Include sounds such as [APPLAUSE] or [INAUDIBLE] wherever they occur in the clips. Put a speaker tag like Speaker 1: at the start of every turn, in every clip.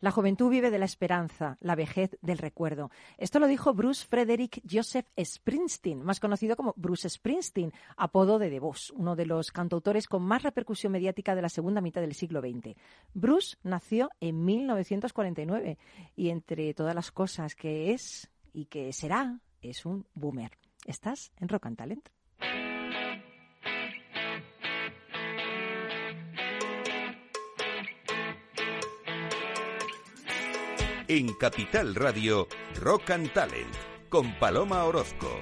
Speaker 1: La juventud vive de la esperanza, la vejez del recuerdo. Esto lo dijo Bruce Frederick Joseph Springsteen, más conocido como Bruce Springsteen, apodo de The Boss, uno de los cantautores con más repercusión mediática de la segunda mitad del siglo XX. Bruce nació en 1949 y entre todas las cosas que es y que será, es un boomer. ¿Estás en Rock and Talent?
Speaker 2: En Capital Radio, Rock and Talent, con Paloma Orozco.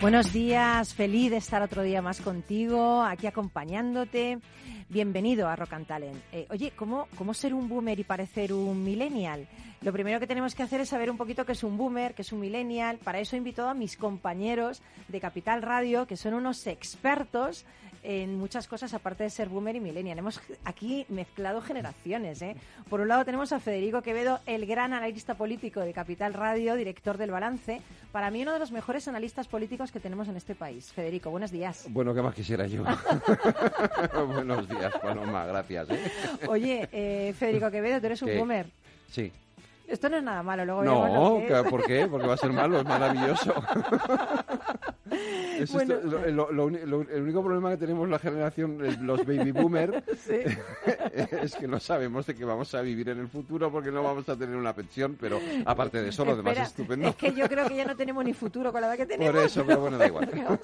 Speaker 1: Buenos días, feliz de estar otro día más contigo, aquí acompañándote. Bienvenido a Rock and Talent. Eh, oye, ¿cómo, ¿cómo ser un boomer y parecer un millennial? Lo primero que tenemos que hacer es saber un poquito qué es un boomer, qué es un millennial. Para eso he invitado a mis compañeros de Capital Radio, que son unos expertos en muchas cosas aparte de ser boomer y millennial. Hemos aquí mezclado generaciones. ¿eh? Por un lado tenemos a Federico Quevedo, el gran analista político de Capital Radio, director del Balance. Para mí uno de los mejores analistas políticos que tenemos en este país. Federico, buenos días.
Speaker 3: Bueno, ¿qué más quisiera yo? [LAUGHS] buenos días, Paloma, gracias. ¿eh?
Speaker 1: Oye, eh, Federico Quevedo, tú eres un boomer.
Speaker 3: Sí.
Speaker 1: Esto no es nada malo, luego
Speaker 3: No, ¿por qué? Porque va a ser malo, es maravilloso. [LAUGHS] bueno. el único problema que tenemos la generación, los baby boomers, [LAUGHS] es que no sabemos de qué vamos a vivir en el futuro porque no vamos a tener una pensión, pero aparte de eso, lo demás es estupendo.
Speaker 1: Es que yo creo que ya no tenemos ni futuro con la edad que tenemos.
Speaker 3: Por eso, pero bueno, da igual. [LAUGHS]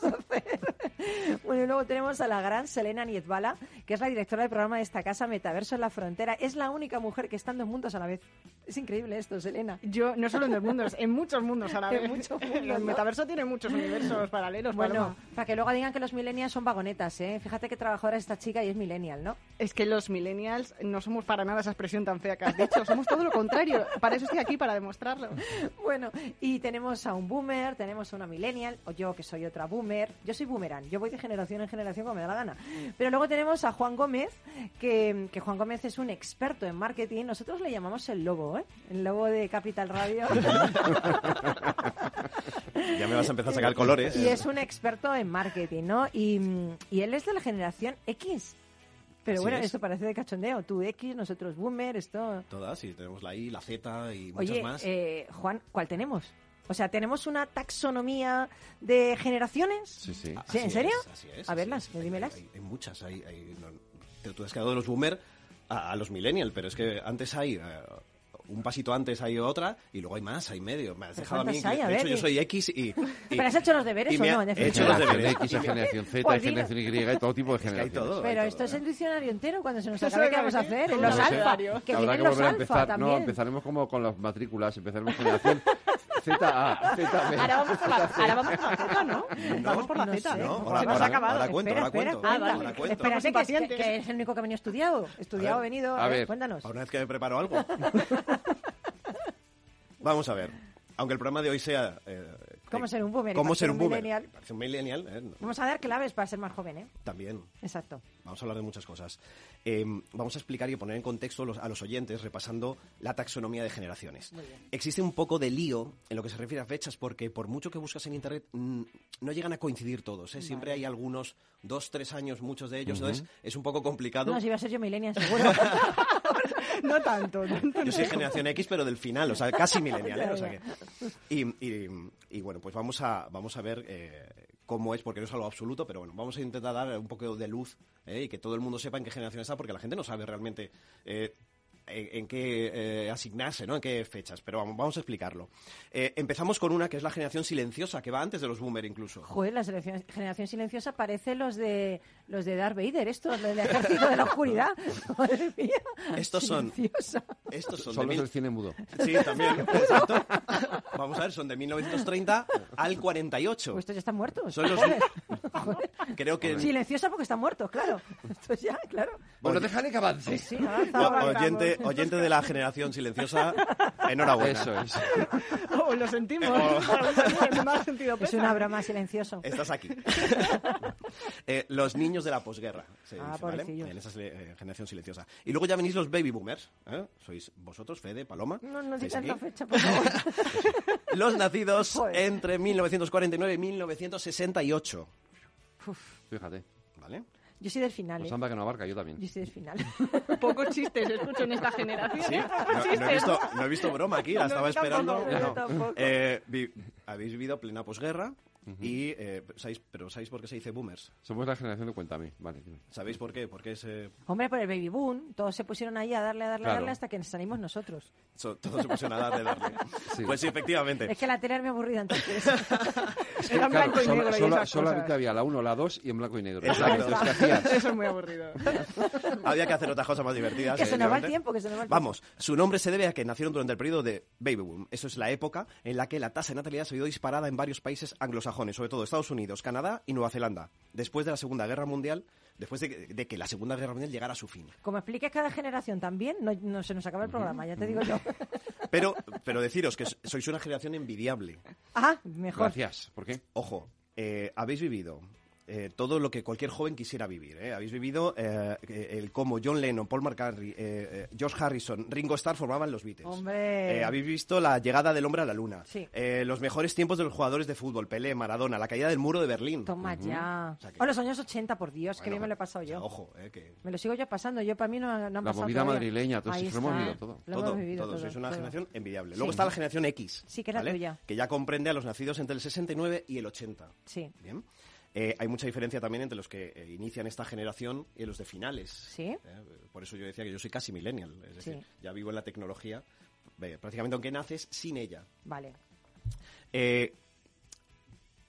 Speaker 3: [LAUGHS]
Speaker 1: bueno, y luego tenemos a la gran Selena Nietbala, que es la directora del programa de esta casa, Metaverso en la Frontera. Es la única mujer que está en dos mundos a la vez. Es increíble esto, Selena.
Speaker 4: Yo, no solo en dos mundos, en muchos mundos a la [LAUGHS] vez. [LAUGHS] el metaverso tiene muchos universos paralelos.
Speaker 1: Bueno, para que luego digan que los millennials son vagonetas, ¿eh? Fíjate qué trabajadora es esta chica y es millennial, ¿no?
Speaker 4: Es que los millennials no somos para nada esa expresión tan fea que has dicho. Somos todo lo contrario. Para eso estoy aquí, para demostrarlo.
Speaker 1: Bueno, y tenemos a un boomer, tenemos a una millennial, o yo que soy otra boomer. Yo soy boomerang, yo voy de generación en generación como me da la gana. Pero luego tenemos a Juan Gómez, que, que Juan Gómez es un experto en marketing. Nosotros le llamamos el lobo, ¿eh? El lobo de Capital Radio. [LAUGHS]
Speaker 5: ya me vas a empezar a sacar colores.
Speaker 1: Y es un experto en marketing, ¿no? Y, y él es de la generación X. Pero bueno, esto parece de cachondeo. Tú X, nosotros Boomer, esto...
Speaker 5: Todas, sí. Tenemos la I, la Z y muchas
Speaker 1: Oye,
Speaker 5: más.
Speaker 1: Eh, Juan, ¿cuál tenemos? O sea, ¿tenemos una taxonomía de generaciones?
Speaker 3: Sí, sí.
Speaker 1: ¿En serio? a verlas, dímelas.
Speaker 5: Hay, muchas. Hay, tú has quedado de los boomer a, los millennial, pero es que antes hay... Eh, un pasito antes hay otra y luego hay más, hay medio. Me has dejado a mí.
Speaker 1: Hay?
Speaker 5: de hecho, yo soy X y, [LAUGHS]
Speaker 1: ¿Pero has hecho los deberes o no?
Speaker 5: He hecho los [LAUGHS] deberes.
Speaker 3: X, hay generación Z, pues generación Y, hay todo tipo de generaciones.
Speaker 1: Pero esto es el diccionario entero. Cuando se nos acabe, ¿qué vamos a hacer? En los alfa. Que
Speaker 3: Habrá
Speaker 1: que volver
Speaker 3: a empezar. No, empezaremos como con las matrículas. Empezaremos generación [LAUGHS] ZA.
Speaker 4: Ahora vamos por la, ahora vamos por la Z, ¿no? Vamos por la Z, ¿no? Se nos ha acabado.
Speaker 5: Ahora cuento, ahora cuento.
Speaker 1: Ah, Espérate, que es el único que ha venido estudiado. Estudiado, venido. A ver, cuéntanos.
Speaker 5: Una vez que me preparo algo. [LAUGHS] Vamos a ver. Aunque el programa de hoy sea...
Speaker 1: Eh, ¿Cómo ser un boomer?
Speaker 5: ¿Cómo ser un boomer?
Speaker 1: Millennial.
Speaker 5: un millennial. Eh,
Speaker 1: vamos a dar claves para ser más joven, ¿eh?
Speaker 5: También.
Speaker 1: Exacto.
Speaker 5: Vamos a hablar de muchas cosas. Eh, vamos a explicar y poner en contexto a los oyentes repasando la taxonomía de generaciones. Existe un poco de lío en lo que se refiere a fechas porque por mucho que buscas en Internet no llegan a coincidir todos. ¿eh? Siempre hay algunos dos, tres años, muchos de ellos. Entonces es un poco complicado.
Speaker 1: No, si iba a ser yo millennial, seguro. [LAUGHS] [LAUGHS]
Speaker 4: no tanto.
Speaker 5: yo soy generación X, pero del final, o sea, casi [LAUGHS] millennial. ¿eh? O sea que, y, y, bueno, pues vamos a, vamos a ver eh, cómo es, porque no es algo absoluto, pero bueno, vamos a intentar dar un poco de luz ¿eh? y que todo el mundo sepa en qué generación está, porque la gente no sabe realmente en, qué eh, asignarse, ¿no? En qué fechas, pero vamos, vamos a explicarlo. Eh, empezamos con una que es la generación silenciosa, que va antes de los boomer incluso.
Speaker 1: Joder, la generación silenciosa parece los de los de Darth Vader, estos, del ejército de la oscuridad. [LAUGHS] Madre mía.
Speaker 5: Estos son, estos son,
Speaker 3: los del cine mudo.
Speaker 5: Sí, también, [LAUGHS] exacto. Vamos a ver, son de 1930 al 48.
Speaker 1: Pues estos ya están muertos.
Speaker 5: Son los... Creo que...
Speaker 1: Silenciosa porque están muertos, claro. Estos ya, claro.
Speaker 3: Bueno, déjale que avance.
Speaker 1: Sí,
Speaker 5: oyente, oyente de la generación silenciosa, enhorabuena.
Speaker 3: Eso es. [LAUGHS]
Speaker 4: Oh, lo sentimos. [LAUGHS] sentido
Speaker 1: es una broma silencioso.
Speaker 5: Estás aquí. [LAUGHS] Eh, los niños de la posguerra,
Speaker 1: ah,
Speaker 5: En esa eh, generación silenciosa. Y luego ya venís los baby boomers. ¿eh? Sois vosotros, Fede, Paloma.
Speaker 1: No, no digas la fecha, por favor.
Speaker 5: los nacidos entre 1949 y 1968.
Speaker 3: Fíjate.
Speaker 5: ¿Vale?
Speaker 1: Yo soy del final,
Speaker 3: Pues
Speaker 1: ¿eh?
Speaker 3: anda que no abarca, yo también.
Speaker 1: Yo soy del final. [LAUGHS]
Speaker 4: Pocos chistes escucho en esta generación.
Speaker 5: ¿Sí?
Speaker 4: ¿eh?
Speaker 5: No, no he visto, no he visto broma aquí, la
Speaker 4: No,
Speaker 5: estaba esperando.
Speaker 1: tampoco.
Speaker 5: Eh, vi- habéis vivido plena posguerra y... eh, ¿sabéis, ¿Pero sabéis por qué se dice boomers?
Speaker 3: Somos la generación de Cuéntame. Vale.
Speaker 5: ¿Sabéis por qué? Porque es... eh,
Speaker 1: Hombre, por el baby boom, todos se pusieron ahí a darle, a darle, a
Speaker 3: Claro.
Speaker 1: darle hasta que nos salimos nosotros.
Speaker 5: so- todos se pusieron a darle, darle. [LAUGHS]
Speaker 3: Sí.
Speaker 5: Pues sí, efectivamente.
Speaker 1: Es que la tele era muy aburrida entonces. [LAUGHS]
Speaker 4: Era en blanco y
Speaker 3: solo,
Speaker 4: negro y
Speaker 3: solo-
Speaker 4: esas
Speaker 3: solamente
Speaker 4: cosas.
Speaker 3: había la 1, la 2 y en blanco y negro.
Speaker 5: Exacto.
Speaker 3: Entonces, ¿qué [LAUGHS] hacías?
Speaker 4: Eso es muy aburrido.
Speaker 5: Había que hacer otras cosas más divertidas.
Speaker 1: que se nos va el tiempo, que se nos va el tiempo.
Speaker 5: Vamos, su nombre se debe a que nacieron durante el periodo de Baby Boom. Eso es la época en la que la tasa de natalidad se vio disparada en varios países anglosajones, sobre todo Estados Unidos, Canadá y Nueva Zelanda, después de la Segunda Guerra Mundial, después de que, de que la Segunda Guerra Mundial llegara a su fin.
Speaker 1: Como expliques cada generación también, no, no se nos acaba el programa, ya te digo yo. [LAUGHS]
Speaker 5: Pero, pero deciros que sois una generación envidiable.
Speaker 1: Ah, mejor.
Speaker 3: Gracias. ¿Por qué?
Speaker 5: Ojo, eh, habéis vivido eh, todo lo que cualquier joven quisiera vivir. ¿eh? Habéis vivido eh, el cómo John Lennon, Paul McCartney, eh, eh, George Harrison, Ringo Starr formaban los Beatles.
Speaker 1: Hombre.
Speaker 5: Eh, habéis visto la llegada del hombre a la luna.
Speaker 1: Sí.
Speaker 5: Eh, los mejores tiempos de los jugadores de fútbol, Pelé, Maradona, la caída del muro de Berlín.
Speaker 1: Toma ya.
Speaker 5: O sea que-
Speaker 1: O los años 80, por Dios, que
Speaker 5: Bueno,
Speaker 1: bien me lo he pasado
Speaker 5: o sea,
Speaker 1: yo.
Speaker 5: ojo, eh, que
Speaker 1: Me lo sigo yo pasando, yo para mí no, no han
Speaker 3: La
Speaker 1: pasado
Speaker 3: movida
Speaker 1: todavía.
Speaker 3: madrileña, todo
Speaker 1: Ahí
Speaker 3: eso lo hemos vivido todo.
Speaker 1: Lo
Speaker 5: todo,
Speaker 1: hemos vivido
Speaker 5: todo,
Speaker 1: todo,
Speaker 5: sois una
Speaker 1: todo.
Speaker 5: generación envidiable.
Speaker 1: Sí.
Speaker 5: Luego está la generación X.
Speaker 1: Sí, que es la
Speaker 5: ¿vale?
Speaker 1: tuya.
Speaker 5: Que ya comprende a los nacidos entre el 69 y el 80.
Speaker 1: Sí.
Speaker 5: Bien. Eh, hay mucha diferencia también entre los que eh, inician esta generación y los de finales.
Speaker 1: Sí.
Speaker 5: Eh, por eso yo decía que yo soy casi millennial. Es decir,
Speaker 1: Sí.
Speaker 5: ya vivo en la tecnología, prácticamente aunque naces sin ella.
Speaker 1: Vale.
Speaker 5: Eh,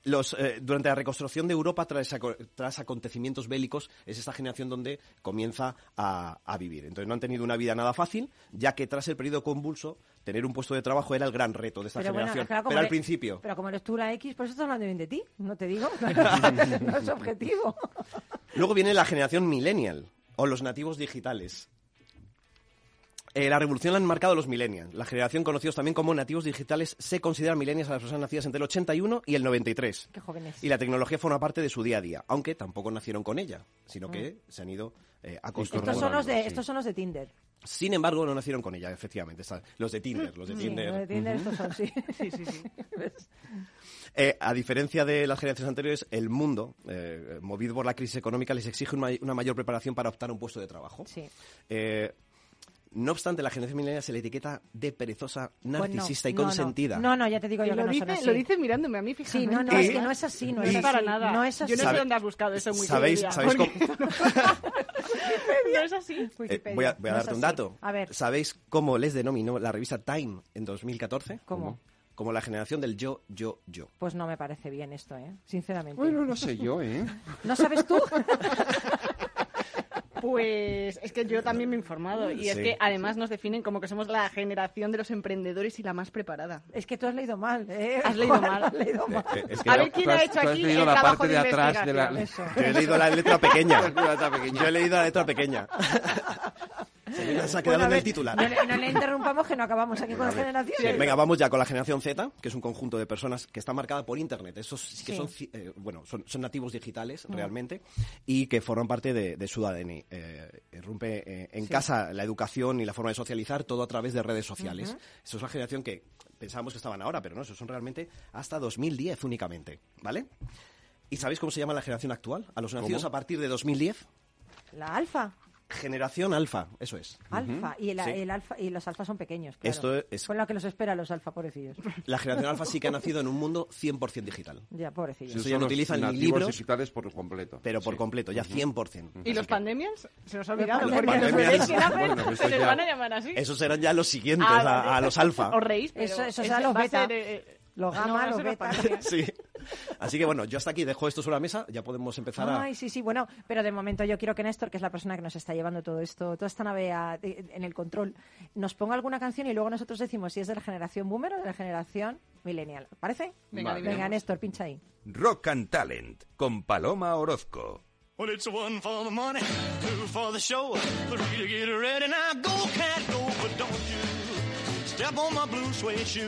Speaker 5: los, eh, durante la reconstrucción de Europa tras, tras acontecimientos bélicos es esta generación donde comienza a, a vivir. Entonces no han tenido una vida nada fácil, ya que tras el periodo convulso tener un puesto de trabajo era el gran reto de esta
Speaker 1: Pero
Speaker 5: generación. Pero al
Speaker 1: eres-
Speaker 5: principio,
Speaker 1: Pero como eres tú la X, por eso estás hablando bien de ti, no te digo. [LAUGHS] [LAUGHS] no es objetivo.
Speaker 5: Luego viene la generación millennial o los nativos digitales. Eh, la revolución la han marcado los millennials. La generación conocidos también como nativos digitales se consideran millennials a las personas nacidas entre el 81 y el 93.
Speaker 1: Qué jóvenes.
Speaker 5: Y la tecnología forma parte de su día a día, aunque tampoco nacieron con ella, sino que se han ido eh, acostumbrando.
Speaker 1: Mm. Estos son, los de,
Speaker 3: sí.
Speaker 1: estos son los de Tinder.
Speaker 5: Sin embargo, no nacieron con ella, efectivamente. Está- los de Tinder, los de
Speaker 1: Sí,
Speaker 5: Tinder.
Speaker 1: los de Tinder estos son, sí.
Speaker 4: Sí, sí, sí. [LAUGHS]
Speaker 5: Eh, a diferencia de las generaciones anteriores, el mundo, eh, movido por la crisis económica, les exige una, una mayor preparación para optar a un puesto de trabajo.
Speaker 1: Sí.
Speaker 5: Eh, no obstante, la generación milenial se le etiqueta de perezosa,
Speaker 1: Pues no,
Speaker 5: narcisista y
Speaker 1: no, no.
Speaker 5: consentida.
Speaker 1: No, no, ya te digo yo que
Speaker 4: lo,
Speaker 1: no son
Speaker 4: dice,
Speaker 1: así.
Speaker 4: lo dice mirándome a mí, fíjate.
Speaker 1: Sí, no, no,
Speaker 5: Y-
Speaker 1: es que no es así, no
Speaker 4: No
Speaker 1: es así.
Speaker 4: para nada.
Speaker 1: No es así.
Speaker 4: Yo no sé dónde has buscado eso en
Speaker 5: ¿Sabéis, cómo- [LAUGHS]
Speaker 4: no es así.
Speaker 5: Eh, voy a, voy a
Speaker 1: No
Speaker 5: darte un dato.
Speaker 1: A ver,
Speaker 5: ¿Sabéis cómo les denominó la revista Time en 2014?
Speaker 1: ¿cómo?
Speaker 5: Como la generación del yo, yo, yo.
Speaker 1: Pues no me parece bien esto, ¿eh? Sinceramente.
Speaker 3: Bueno, no sé yo, ¿eh?
Speaker 1: ¿No sabes tú? [LAUGHS]
Speaker 4: Pues es que yo también me he informado y es
Speaker 5: Sí.
Speaker 4: que además nos definen como que somos la generación de los emprendedores y la más preparada.
Speaker 1: es que tú has leído mal, ¿eh?
Speaker 4: Has leído mal.
Speaker 1: Has leído mal.
Speaker 5: Eh, es que
Speaker 4: A ver quién ha hecho
Speaker 3: tú has
Speaker 4: aquí
Speaker 3: leído
Speaker 4: el
Speaker 3: la
Speaker 4: trabajo
Speaker 3: parte
Speaker 4: de
Speaker 3: de atrás de la-
Speaker 4: investigación.
Speaker 1: Eso.
Speaker 5: yo he leído. La letra pequeña. [LAUGHS] Yo he leído la letra pequeña. [LAUGHS] Se, se ha quedado
Speaker 1: Bueno,
Speaker 5: en el titular.
Speaker 1: No, le- no le interrumpamos que no acabamos aquí con las generaciones.
Speaker 5: Venga, vamos ya con la generación Z, que es un conjunto de personas que está marcada por Internet. Esos sí que
Speaker 1: Sí.
Speaker 5: son, eh, bueno, son, son nativos digitales realmente y que forman parte de, de su ADN. Eh, irrumpe eh, en casa la educación y la forma de socializar todo a través de redes sociales. Eso es la generación que pensábamos que estaban ahora, pero no, eso son realmente hasta 2010 únicamente, ¿vale? ¿Y sabéis cómo se llama la generación actual? A los nacidos
Speaker 3: ¿Cómo?
Speaker 5: a partir de 2010.
Speaker 1: La alfa.
Speaker 5: Generación alfa, eso es.
Speaker 1: Alfa. Y, el,
Speaker 5: Sí.
Speaker 1: el alfa, y los alfas son pequeños, claro.
Speaker 5: Esto es-
Speaker 1: Fue lo que los espera los alfa, pobrecillos. [LAUGHS]
Speaker 5: La generación alfa sí que ha nacido en un mundo 100% digital.
Speaker 1: Ya, pobrecillos.
Speaker 5: Eso ya no utilizan ni libros,
Speaker 3: digitales por completo.
Speaker 5: pero por
Speaker 3: Sí.
Speaker 5: completo, ya 100%.
Speaker 4: ¿Y los pandemias? Se nos ha olvidado.
Speaker 1: Los
Speaker 5: pandemias.
Speaker 3: Bueno, eso
Speaker 4: se les
Speaker 3: ya-
Speaker 4: van a llamar así.
Speaker 5: Esos serán ya los siguientes,
Speaker 4: Ah,
Speaker 5: a, a los alfa.
Speaker 4: Os reís, pero
Speaker 1: Eso- serán los beta.
Speaker 4: ser, eh,
Speaker 1: Los
Speaker 4: no,
Speaker 1: gamma,
Speaker 4: a
Speaker 1: los
Speaker 4: ser los
Speaker 1: beta.
Speaker 4: pandemias.
Speaker 5: Sí. Así que bueno, yo hasta aquí dejo esto sobre la mesa, ya podemos empezar a...
Speaker 1: Ay, sí, sí, bueno, pero de momento yo quiero que Néstor, que es la persona que nos está llevando todo esto, toda esta nave a- de- en el control, nos ponga alguna canción y luego nosotros decimos si es de la generación boomer o de la generación millennial. ¿Parece?
Speaker 4: Venga,
Speaker 3: Vale.
Speaker 1: Venga. Néstor, pincha ahí.
Speaker 2: Rock and Talent con Paloma Orozco.
Speaker 6: Well, it's one for the money, two for the show, three to get ready. Now go, cat, go, but don't you step on my blue suede shoe.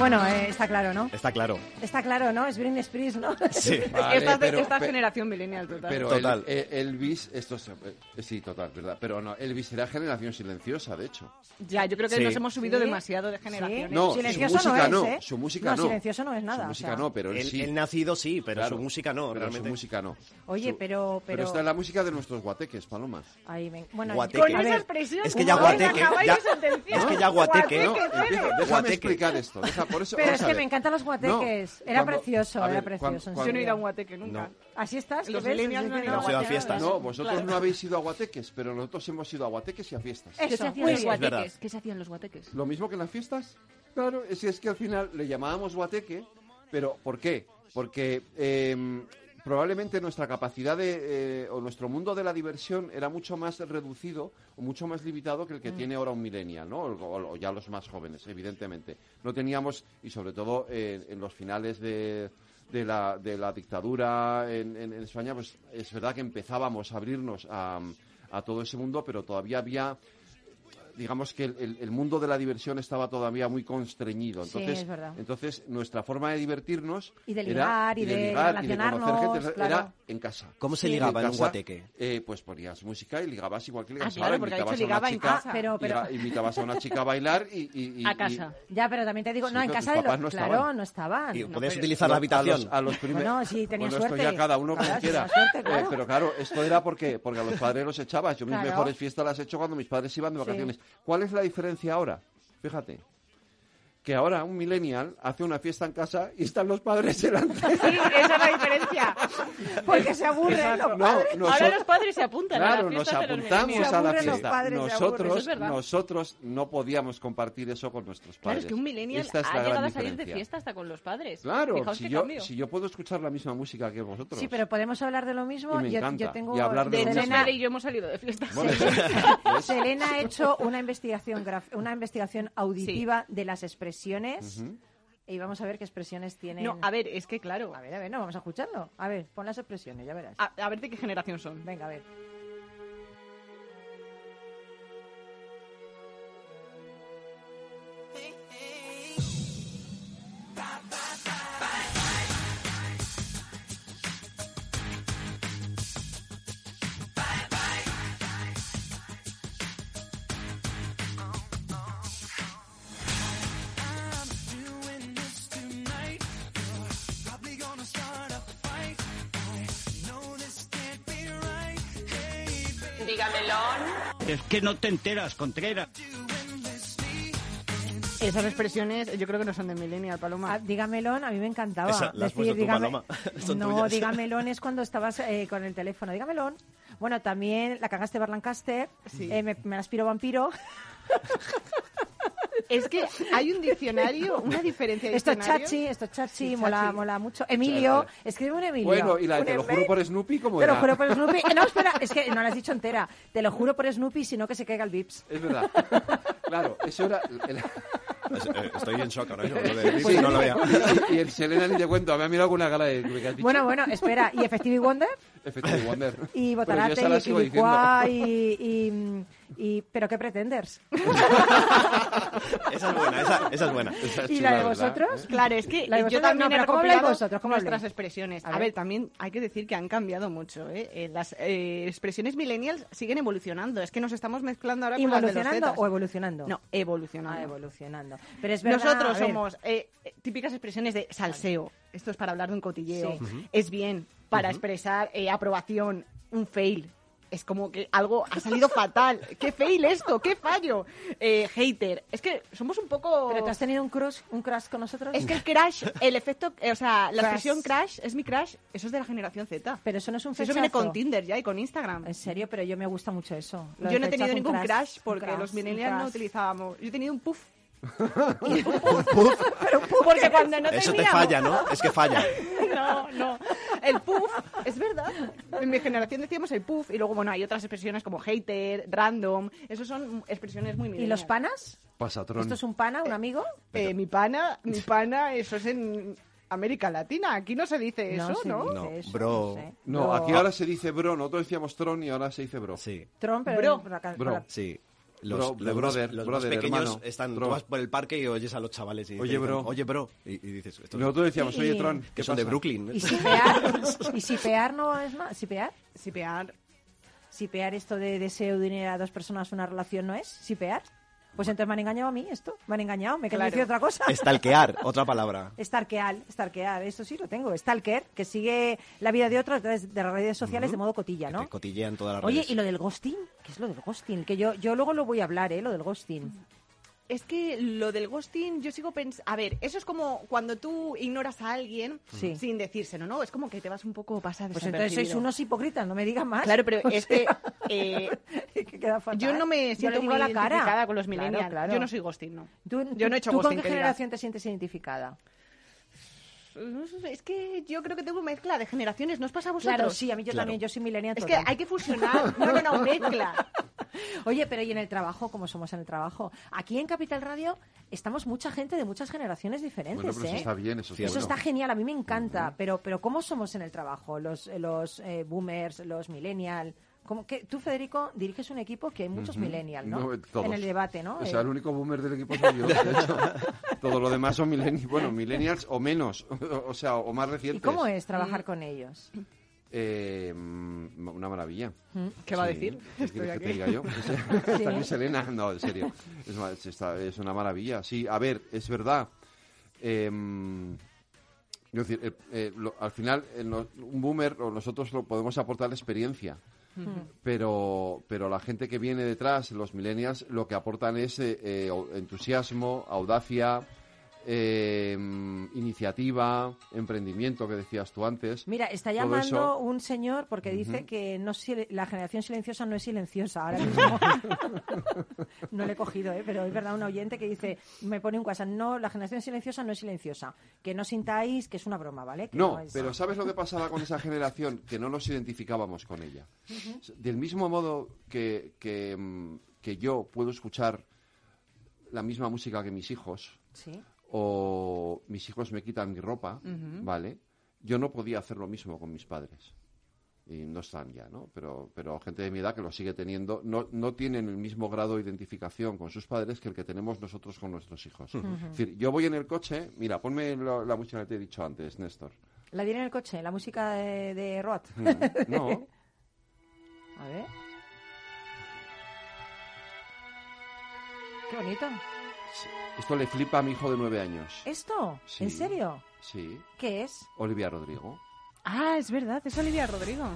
Speaker 1: Bueno, eh, está claro, ¿no?
Speaker 5: Está claro.
Speaker 1: Está claro, ¿no? Es Britney Spears, ¿no? [LAUGHS]
Speaker 5: Sí.
Speaker 3: Vale,
Speaker 4: esta
Speaker 3: pero-
Speaker 4: esta
Speaker 3: pe-
Speaker 4: generación millennial total.
Speaker 3: Pero
Speaker 5: Total.
Speaker 3: El, el- Elvis, esto es, eh, sí, total, verdad. Pero no, Elvis era generación silenciosa, de hecho.
Speaker 4: ya, yo creo que
Speaker 5: Sí.
Speaker 4: nos hemos subido
Speaker 1: Sí.
Speaker 4: demasiado de generaciones.
Speaker 3: No,
Speaker 1: silencioso
Speaker 3: su música
Speaker 1: no
Speaker 3: no,
Speaker 1: es, ¿eh?
Speaker 3: su música
Speaker 1: no.
Speaker 3: no.
Speaker 1: silencioso no es nada.
Speaker 3: Su
Speaker 1: o
Speaker 3: música
Speaker 1: sea.
Speaker 3: no, pero él
Speaker 5: El,
Speaker 3: sí.
Speaker 5: el nacido sí, pero
Speaker 3: Claro.
Speaker 5: su música no,
Speaker 3: pero
Speaker 5: realmente.
Speaker 3: su música no.
Speaker 1: Oye, pero- pero-
Speaker 3: esta es la música de nuestros guateques, Paloma.
Speaker 1: Ahí ven- Bueno,
Speaker 5: Guateque.
Speaker 4: Con esa expresión.
Speaker 5: Es que ya guateque, ya- es que ya guateque.
Speaker 3: No,
Speaker 4: Guateque, eres.
Speaker 3: déjame
Speaker 5: Guateque.
Speaker 3: explicar esto. deja- por eso,
Speaker 1: Pero es que me encantan los guateques.
Speaker 3: No,
Speaker 1: Era
Speaker 3: cuando-
Speaker 1: precioso,
Speaker 3: ver,
Speaker 1: era precioso,
Speaker 3: cuando-
Speaker 4: Yo no he ido a un guateque nunca.
Speaker 3: No.
Speaker 1: Así estás.
Speaker 4: Los millennials no han
Speaker 1: que
Speaker 4: ido a
Speaker 5: No fiestas.
Speaker 3: Vosotros no habéis ido a guateques, pero nosotros hemos ido a guateques y a fiestas.
Speaker 1: Eso,
Speaker 7: ¿Qué se hacían los
Speaker 1: bien.
Speaker 5: Es verdad.
Speaker 7: guateques? ¿Qué se hacían los guateques?
Speaker 3: Lo mismo que en las fiestas. Claro, es, es que al final le llamábamos guateque, pero ¿por qué? Porque eh, probablemente nuestra capacidad de, eh, o nuestro mundo de la diversión era mucho más reducido o mucho más limitado que el que tiene ahora un millennial, ¿no? O, o ya los más jóvenes, evidentemente. No teníamos, y sobre todo eh, en los finales de, de la, de la dictadura en, en- en España, pues es verdad que empezábamos a abrirnos a, a todo ese mundo, pero todavía había digamos que el, el- el mundo de la diversión estaba todavía muy constreñido.
Speaker 1: Sí,
Speaker 3: Entonces,
Speaker 1: es verdad.
Speaker 3: entonces nuestra forma de divertirnos
Speaker 1: Y de
Speaker 3: era-
Speaker 1: ligar, y de
Speaker 3: ligar, y de
Speaker 1: relacionarnos,
Speaker 3: conocer gente,
Speaker 1: claro.
Speaker 3: era en casa.
Speaker 5: ¿Cómo se
Speaker 3: Sí,
Speaker 5: ligaba en un
Speaker 3: casa,
Speaker 5: guateque?
Speaker 3: eh, pues ponías música y ligabas igual que
Speaker 4: claro,
Speaker 3: ahora.
Speaker 4: porque ha dicho
Speaker 3: Invitabas a una
Speaker 4: ligaba en
Speaker 3: chica-
Speaker 4: casa.
Speaker 1: Pero- pero-
Speaker 3: liga- invitabas a una chica a bailar y... y- y-
Speaker 7: A
Speaker 3: y-
Speaker 7: casa.
Speaker 1: Ya, pero también te digo,
Speaker 3: Sí,
Speaker 1: no, en casa de los...
Speaker 3: no
Speaker 1: claro,
Speaker 3: estaban.
Speaker 1: no estaban.
Speaker 5: Y
Speaker 1: No,
Speaker 5: podías
Speaker 1: pero-
Speaker 5: utilizar la
Speaker 3: a
Speaker 5: habitación.
Speaker 3: los, a los primeros...
Speaker 1: Bueno, sí, tenía
Speaker 3: bueno,
Speaker 1: suerte.
Speaker 3: esto ya cada uno
Speaker 1: Claro,
Speaker 3: como quiera. Eh,
Speaker 1: claro.
Speaker 3: pero claro, esto era porque, porque a los padres los echabas. Yo mis
Speaker 1: Claro.
Speaker 3: mejores fiestas las he hecho cuando mis padres iban de
Speaker 1: Sí.
Speaker 3: vacaciones. ¿Cuál es la diferencia ahora? Fíjate. Que ahora un millennial hace una fiesta en casa y están los padres delante.
Speaker 4: Sí, esa es la diferencia.
Speaker 1: Porque se aburren los
Speaker 3: No,
Speaker 1: padres.
Speaker 3: nosotros-
Speaker 7: Ahora los padres se apuntan a
Speaker 3: Claro,
Speaker 7: la
Speaker 3: nos
Speaker 7: fiesta de los
Speaker 3: apuntamos a la fiesta.
Speaker 1: padres,
Speaker 3: nosotros,
Speaker 7: es
Speaker 3: nosotros no podíamos compartir eso con nuestros
Speaker 7: Claro,
Speaker 3: padres.
Speaker 7: es que un millennial
Speaker 3: Esta es la
Speaker 7: ha llegado a salir de
Speaker 3: diferencia.
Speaker 7: fiesta hasta con los padres.
Speaker 3: Claro,
Speaker 7: Fijaos
Speaker 3: si yo,
Speaker 7: cambio.
Speaker 3: si yo puedo escuchar la misma música que vosotros.
Speaker 1: Sí, pero podemos hablar de lo mismo.
Speaker 3: Y me
Speaker 1: yo,
Speaker 3: encanta.
Speaker 1: yo tengo...
Speaker 3: Y hablar de
Speaker 7: De
Speaker 3: lo
Speaker 7: hecho,
Speaker 3: mismo.
Speaker 7: Mary y yo hemos salido de fiesta.
Speaker 3: Bueno, [LAUGHS] ¿ves?
Speaker 1: Selena ha hecho una investigación graf- una investigación auditiva de las expresiones y vamos a ver qué expresiones tienen.
Speaker 4: No, a ver, es que claro.
Speaker 1: A ver, a ver, no, vamos a escucharlo. A ver, pon las expresiones, ya verás.
Speaker 4: A, a ver de qué generación son.
Speaker 1: Venga, a ver.
Speaker 8: Que no te enteras, Contreras.
Speaker 4: Esas expresiones yo creo que no son de Millennial, Paloma.
Speaker 1: Ah, dígamelón, a mí me encantaba.
Speaker 5: Esa, la has puesto tú,
Speaker 1: dígame-
Speaker 5: Paloma. [LAUGHS] Son
Speaker 1: no,
Speaker 5: tuyas.
Speaker 1: dígamelón [LAUGHS] es cuando estabas eh, con el teléfono. Dígamelón. Bueno, también la cagaste Barlancaster.
Speaker 4: Sí.
Speaker 1: eh, me, me la aspiro vampiro. [LAUGHS]
Speaker 4: Es que hay un diccionario, una diferencia de
Speaker 1: Esto es
Speaker 4: diccionario.
Speaker 1: chachi, esto es chachi,
Speaker 4: Sí,
Speaker 1: mola,
Speaker 4: chachi.
Speaker 1: mola mucho. Emilio,
Speaker 3: Chachi.
Speaker 1: escribe un Emilio.
Speaker 3: Bueno, y la de te lo juro por Snoopy, como
Speaker 1: Te lo juro por Snoopy. Eh, [LAUGHS] No, espera, es que no la has dicho entera. Te lo juro por Snoopy, sino que se caiga el Vips.
Speaker 3: Es verdad. Claro, eso era... el-
Speaker 5: Es- eh, Estoy en shock ahora mismo. Lo de
Speaker 3: Sí,
Speaker 5: no lo veía.
Speaker 3: y, y el Selena ni te cuento, me ha mirado con una cara de... ¿qué has dicho?
Speaker 1: Bueno, bueno, espera. ¿Y Effective Wonder?
Speaker 3: Effective Wonder. [LAUGHS]
Speaker 1: Y
Speaker 3: Pero yo
Speaker 1: Botarate,
Speaker 3: esa la
Speaker 1: y
Speaker 3: sigo
Speaker 1: y, y, y... ¿Pero qué pretenders? [LAUGHS]
Speaker 5: Esa es buena, esa, esa es buena.
Speaker 3: Esa es
Speaker 1: ¿Y
Speaker 3: chula,
Speaker 1: la de
Speaker 3: ¿verdad?
Speaker 1: vosotros?
Speaker 4: Claro, es que
Speaker 1: La de
Speaker 4: yo
Speaker 1: vosotros,
Speaker 4: también
Speaker 1: no,
Speaker 4: he
Speaker 1: pero ¿cómo habláis
Speaker 4: recopilado
Speaker 1: vosotros? ¿Cómo
Speaker 4: nuestras expresiones.
Speaker 1: A
Speaker 4: A,
Speaker 1: ver.
Speaker 4: ver. también hay que decir que han cambiado mucho. ¿eh? Eh, las eh, expresiones millennials siguen evolucionando. Es que nos estamos mezclando ahora con las de los
Speaker 1: ¿Involucionando
Speaker 4: Zetas.
Speaker 1: o evolucionando?
Speaker 4: No, evolucionando.
Speaker 1: Ah, evolucionando. Pero es verdad,
Speaker 4: Nosotros somos eh, típicas expresiones de salseo. Esto es para hablar de un cotilleo.
Speaker 1: Sí.
Speaker 4: Es bien para expresar eh, aprobación, un fail. Es como que algo ha salido fatal. ¿Qué fail esto? ¿Qué fallo? Eh, hater. Es que somos un poco...
Speaker 1: ¿Pero tú has tenido un crush, un crush con nosotros?
Speaker 4: Es que el crash, el efecto, eh, o sea, la
Speaker 1: Crash.
Speaker 4: expresión crash es mi crash, eso es de la generación Z.
Speaker 1: Pero eso no es un
Speaker 4: Si eso
Speaker 1: fechazo.
Speaker 4: viene con Tinder ya y con Instagram.
Speaker 1: En serio, pero yo me gusta mucho eso. Lo
Speaker 4: Yo no he tenido
Speaker 1: fechazo,
Speaker 4: ningún crash, porque los millennials no utilizábamos. Yo he tenido un puff. [LAUGHS] porque cuando no
Speaker 5: Eso te falla, ¿no? Es que falla. [LAUGHS]
Speaker 4: No, no. El puff, es verdad. En mi generación decíamos el puff y luego, bueno, hay otras expresiones como hater, random. Esos son expresiones muy
Speaker 1: ¿Y
Speaker 4: millennials.
Speaker 1: los panas?
Speaker 3: Pasatrón.
Speaker 1: ¿Esto es un pana, un amigo?
Speaker 4: Eh, mi pana, mi pana, eso es en... América Latina. Aquí no se dice
Speaker 1: No
Speaker 4: eso,
Speaker 1: se
Speaker 4: ¿no?
Speaker 1: dice
Speaker 5: No,
Speaker 1: eso,
Speaker 5: bro.
Speaker 1: sé.
Speaker 3: No,
Speaker 1: Bro.
Speaker 3: aquí ahora se dice bro. Nosotros decíamos tron y ahora se dice bro.
Speaker 5: Sí,
Speaker 1: Tron, pero
Speaker 4: Bro.
Speaker 3: Bro.
Speaker 5: sí. Los,
Speaker 3: Bro,
Speaker 5: los
Speaker 3: de
Speaker 5: más-
Speaker 3: brother,
Speaker 5: los
Speaker 3: brother,
Speaker 5: más pequeños
Speaker 3: hermano,
Speaker 5: están, tú vas por el parque y oyes a los chavales y
Speaker 3: Oye,
Speaker 5: dicen,
Speaker 3: bro.
Speaker 5: oye, bro. Y, y dices, estos
Speaker 3: Nosotros decíamos, oye, tron.
Speaker 5: que
Speaker 3: ¿qué
Speaker 5: son de? Brooklyn.
Speaker 1: ¿Y sipear? ¿Y sipear no es más? ¿Sipear?
Speaker 4: Sipear.
Speaker 1: ¿Sipear esto de deseo de unir a dos personas una relación no es? ¿Sipear? Pues entonces me han engañado a mí esto. Me han engañado, me quería
Speaker 4: Claro.
Speaker 1: decir otra cosa.
Speaker 5: Stalkear, otra palabra. [LAUGHS]
Speaker 1: Stalkear, stalkear, eso sí lo tengo. Stalker, que sigue la vida de otros a través de las redes sociales de modo cotilla,
Speaker 5: Que
Speaker 1: ¿no?
Speaker 5: te cotillean todas las
Speaker 1: Oye,
Speaker 5: redes.
Speaker 1: ¿y lo del ghosting? ¿Qué es lo del ghosting? Que yo, yo luego lo voy a hablar, ¿eh? Lo del ghosting.
Speaker 4: Es que lo del ghosting, yo sigo pensando. A ver, eso es como cuando tú ignoras a alguien
Speaker 1: Sí.
Speaker 4: sin decírselo, ¿no? Es como que te vas un poco pasar
Speaker 1: Pues entonces sois unos hipócritas, no me digan más.
Speaker 4: Claro, pero [LAUGHS]
Speaker 1: O
Speaker 4: es
Speaker 1: sea,
Speaker 4: que. eh, [LAUGHS]
Speaker 1: que queda fatal.
Speaker 4: yo no me siento muy
Speaker 1: a la cara.
Speaker 4: identificada con los millennials.
Speaker 1: claro.
Speaker 4: Yo no soy ghosting, no.
Speaker 1: ¿Tú,
Speaker 4: Yo no he hecho
Speaker 1: ¿tú con
Speaker 4: ghosting,
Speaker 1: qué
Speaker 4: que diga.
Speaker 1: generación te sientes identificada?
Speaker 4: Es que yo creo que tengo mezcla de generaciones. ¿No os pasa a vosotros?
Speaker 1: Claro, sí, a mí yo
Speaker 5: Claro.
Speaker 1: también, yo soy millennial
Speaker 4: Es que hay que fusionar. No, no, no, mezcla. [LAUGHS]
Speaker 1: Oye, pero ¿y en el trabajo? ¿Cómo somos en el trabajo? Aquí en Capital Radio estamos mucha gente de muchas generaciones diferentes,
Speaker 3: Bueno, pero eso
Speaker 1: ¿eh?
Speaker 3: está bien, eso,
Speaker 1: Eso
Speaker 3: bueno.
Speaker 1: está genial, a mí me encanta. Pero, pero ¿cómo somos en el trabajo? Los, eh, los eh, boomers, los millennial. ¿Cómo que, tú, Federico, diriges un equipo que hay muchos millennial, ¿no?
Speaker 3: No, todos.
Speaker 1: En el debate, ¿no?
Speaker 3: O
Speaker 1: Eh,
Speaker 3: sea, el único boomer del equipo soy yo, de [LAUGHS] hecho. Todo lo demás son millennials, bueno, millennials o menos, [LAUGHS] o sea, o más recientes.
Speaker 1: ¿Y cómo es trabajar con ellos?
Speaker 3: Eh, mm, una maravilla.
Speaker 4: ¿Qué va a
Speaker 3: Sí,
Speaker 4: decir?
Speaker 3: ¿Qué
Speaker 4: Estoy
Speaker 3: quieres que te diga yo? [LAUGHS] Está aquí Selena. No, en serio. Es, ma- es- está- es una maravilla. Sí, a ver, es verdad. Em, decir, eh, eh, lo- al final, eh, no- un boomer, o nosotros lo podemos aportar experiencia. Pero, pero la gente que viene detrás, los millennials, lo que aportan es eh, eh, entusiasmo, audacia, eh, iniciativa, emprendimiento, que decías tú antes.
Speaker 1: Mira, está llamando
Speaker 3: eso-
Speaker 1: un señor porque dice que no la generación silenciosa no es silenciosa. Ahora mismo [LAUGHS] no le he cogido, ¿eh? pero es verdad, un oyente que dice, me pone un WhatsApp, no, la generación silenciosa no es silenciosa. Que no sintáis que es una broma, ¿vale? Que
Speaker 3: No,
Speaker 1: es-
Speaker 3: pero ¿sabes lo que pasaba con esa generación? Que no nos identificábamos con ella. Del mismo modo que, que, mm, que yo puedo escuchar la misma música que mis hijos,
Speaker 1: Sí.
Speaker 3: O mis hijos me quitan mi ropa, ¿vale? Yo no podía hacer lo mismo con mis padres. Y no están ya, ¿no? Pero, pero gente de mi edad que lo sigue teniendo, no, no tienen el mismo grado de identificación con sus padres que el que tenemos nosotros con nuestros hijos. Es decir, yo voy en el coche, mira, ponme lo- la música que te he dicho antes, Néstor.
Speaker 1: La diré en el coche, la música de, de Roth.
Speaker 3: Mm, No, [LAUGHS]
Speaker 1: A ver. Qué bonito.
Speaker 3: Esto le flipa a mi hijo de nueve años.
Speaker 1: ¿Esto?
Speaker 3: Sí.
Speaker 1: ¿En serio?
Speaker 3: Sí,
Speaker 1: ¿Qué es?
Speaker 3: Olivia Rodrigo.
Speaker 4: Ah, es verdad, es Olivia Rodrigo.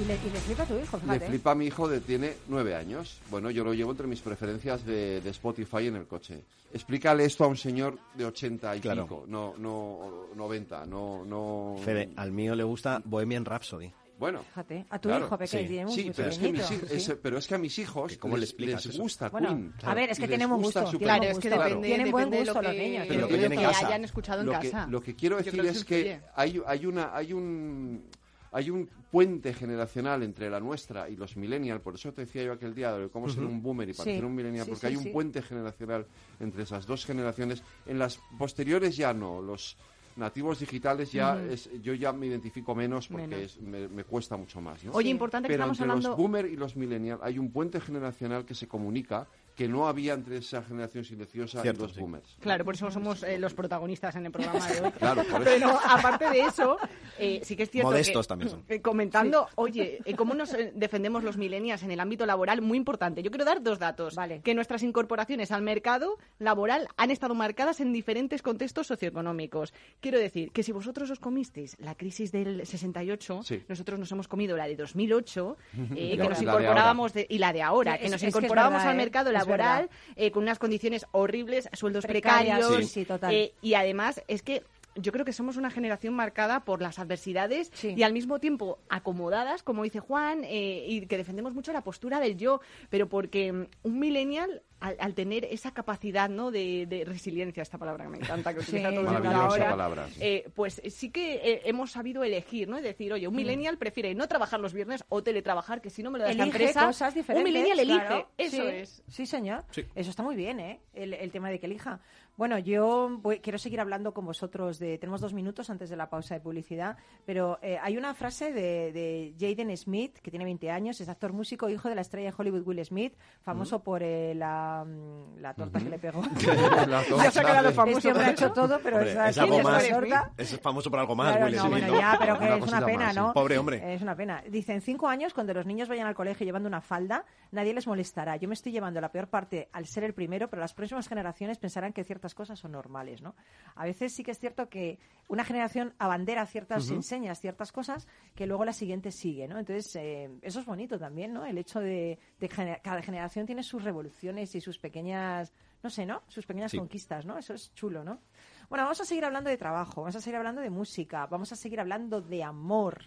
Speaker 1: Y le, y le flipa a tu hijo,
Speaker 3: Le flipa a mi hijo de tiene nueve años. Bueno, yo lo llevo entre mis preferencias de, de Spotify en el coche. Explícale esto a un señor de 80 y
Speaker 5: Claro.
Speaker 3: pico, no, no 90, no, no.
Speaker 5: Fede, al mío le gusta Bohemian Rhapsody.
Speaker 3: Bueno.
Speaker 1: Fíjate, a tu
Speaker 3: Claro,
Speaker 1: hijo pequeño,
Speaker 5: sí.
Speaker 3: Sí, pero es, que mis es- pero es que a mis hijos
Speaker 5: ¿Que cómo le
Speaker 3: les,
Speaker 5: explicas
Speaker 3: les
Speaker 5: eso?
Speaker 3: gusta
Speaker 1: Bueno,
Speaker 3: Queen.
Speaker 1: a ver, es que
Speaker 3: les
Speaker 1: tienen buen gusto,
Speaker 4: Claro, es que
Speaker 1: gusto.
Speaker 4: depende,
Speaker 1: Tienen buen
Speaker 4: depende de
Speaker 1: gusto
Speaker 4: lo
Speaker 1: los niños.
Speaker 5: Pero que en
Speaker 4: lo que
Speaker 5: casa.
Speaker 4: hayan escuchado en
Speaker 3: lo que,
Speaker 4: casa.
Speaker 3: lo que quiero decir es que hay, hay una hay un hay un puente generacional entre la nuestra y los millennials, por eso te decía yo aquel día de cómo ser un boomer y parecer
Speaker 1: Sí,
Speaker 3: un millennial,
Speaker 1: sí,
Speaker 3: porque
Speaker 1: sí,
Speaker 3: hay un puente generacional entre esas dos generaciones. En las posteriores ya no, los nativos digitales ya es, yo ya me identifico menos porque
Speaker 4: Menos.
Speaker 3: es- me, me cuesta mucho más. ¿no?
Speaker 4: Oye, importante que
Speaker 3: Pero
Speaker 4: estamos
Speaker 3: entre
Speaker 4: hablando...
Speaker 3: los boomer y los millennials hay un puente generacional que se comunica que no había entre esa generación silenciosa
Speaker 5: Cierto,
Speaker 3: y los
Speaker 5: sí.
Speaker 3: boomers.
Speaker 4: Claro, por eso somos eh, los protagonistas en el programa de hoy. [LAUGHS]
Speaker 3: Claro, por eso.
Speaker 4: Pero aparte de eso, eh, sí que es cierto
Speaker 5: Modestos
Speaker 4: que,
Speaker 5: también son.
Speaker 4: eh, comentando, oye, eh, cómo nos defendemos los millennials en el ámbito laboral, muy importante. Yo quiero dar dos datos.
Speaker 1: Vale.
Speaker 4: Que nuestras incorporaciones al mercado laboral han estado marcadas en diferentes contextos socioeconómicos. Quiero decir que si vosotros os comisteis la crisis del 68,
Speaker 3: Sí.
Speaker 4: nosotros nos hemos comido la de 2008, [LAUGHS] eh,
Speaker 3: La-
Speaker 4: que nos incorporábamos de- y la de ahora,
Speaker 1: Sí,
Speaker 4: que
Speaker 1: es-
Speaker 4: nos
Speaker 1: es que es
Speaker 4: incorporábamos
Speaker 1: verdad,
Speaker 4: al
Speaker 1: ¿eh?
Speaker 4: mercado
Speaker 1: Es
Speaker 4: laboral eh, con unas condiciones horribles, sueldos precarios.
Speaker 1: sí, sí, total.
Speaker 4: eh, y además es que yo creo que somos una generación marcada por las adversidades
Speaker 1: Sí.
Speaker 4: y al mismo tiempo acomodadas, como dice Juan, eh, y que defendemos mucho la postura del yo, pero porque mm, un millennial, al, al tener esa capacidad ¿no? de, de resiliencia, esta palabra que me encanta, que
Speaker 1: Sí.
Speaker 4: utiliza todo el mundo ahora,
Speaker 3: palabra, sí.
Speaker 4: eh, pues sí que eh, hemos sabido elegir, ¿no? Es decir, oye, un millennial prefiere no trabajar los viernes o teletrabajar, que si no me lo da esta
Speaker 1: Elige
Speaker 4: empresa.
Speaker 1: cosas diferentes.
Speaker 4: un millennial elige,
Speaker 1: claro.
Speaker 4: eso
Speaker 1: Sí,
Speaker 4: es.
Speaker 1: Sí, señor.
Speaker 5: Sí.
Speaker 1: Eso está muy bien, ¿eh? El, el tema de que elija. Bueno, yo voy- quiero seguir hablando con vosotros de. Tenemos dos minutos antes de la pausa de publicidad, pero eh, hay una frase de, de Jaden Smith, que tiene 20 años, es actor músico, hijo de la estrella de Hollywood Will Smith, famoso por eh, la, mm, la torta que le pegó. [LAUGHS]
Speaker 3: La
Speaker 4: Ya se ha quedado
Speaker 3: torta. [LAUGHS]
Speaker 4: famoso
Speaker 1: Este hombre ha
Speaker 4: por
Speaker 1: hecho todo, pero
Speaker 5: Hombre, es algo
Speaker 1: es una
Speaker 5: más.
Speaker 1: torta.
Speaker 5: Es famoso por algo más,
Speaker 1: Claro,
Speaker 5: Will
Speaker 1: no,
Speaker 5: Smith,
Speaker 1: bueno,
Speaker 5: ¿no?
Speaker 1: ya, pero que
Speaker 3: Una
Speaker 1: es una pena,
Speaker 3: más,
Speaker 1: ¿no?
Speaker 3: sí.
Speaker 5: Pobre hombre.
Speaker 1: Es una pena. Dice, en cinco años, cuando los niños vayan al colegio llevando una falda, nadie les molestará. Yo me estoy llevando la peor parte al ser el primero, pero las próximas generaciones pensarán que ciertas cosas son normales, ¿no? A veces sí que es cierto que una generación abandera ciertas enseñas, ciertas cosas, que luego la siguiente sigue, ¿no? Entonces, eh, eso es bonito también, ¿no? El hecho de, de gener- cada generación tiene sus revoluciones y sus pequeñas, no sé, ¿no? Sus pequeñas
Speaker 5: Sí.
Speaker 1: conquistas, ¿no? Eso es chulo, ¿no? Bueno, vamos a seguir hablando de trabajo, vamos a seguir hablando de música, vamos a seguir hablando de amor,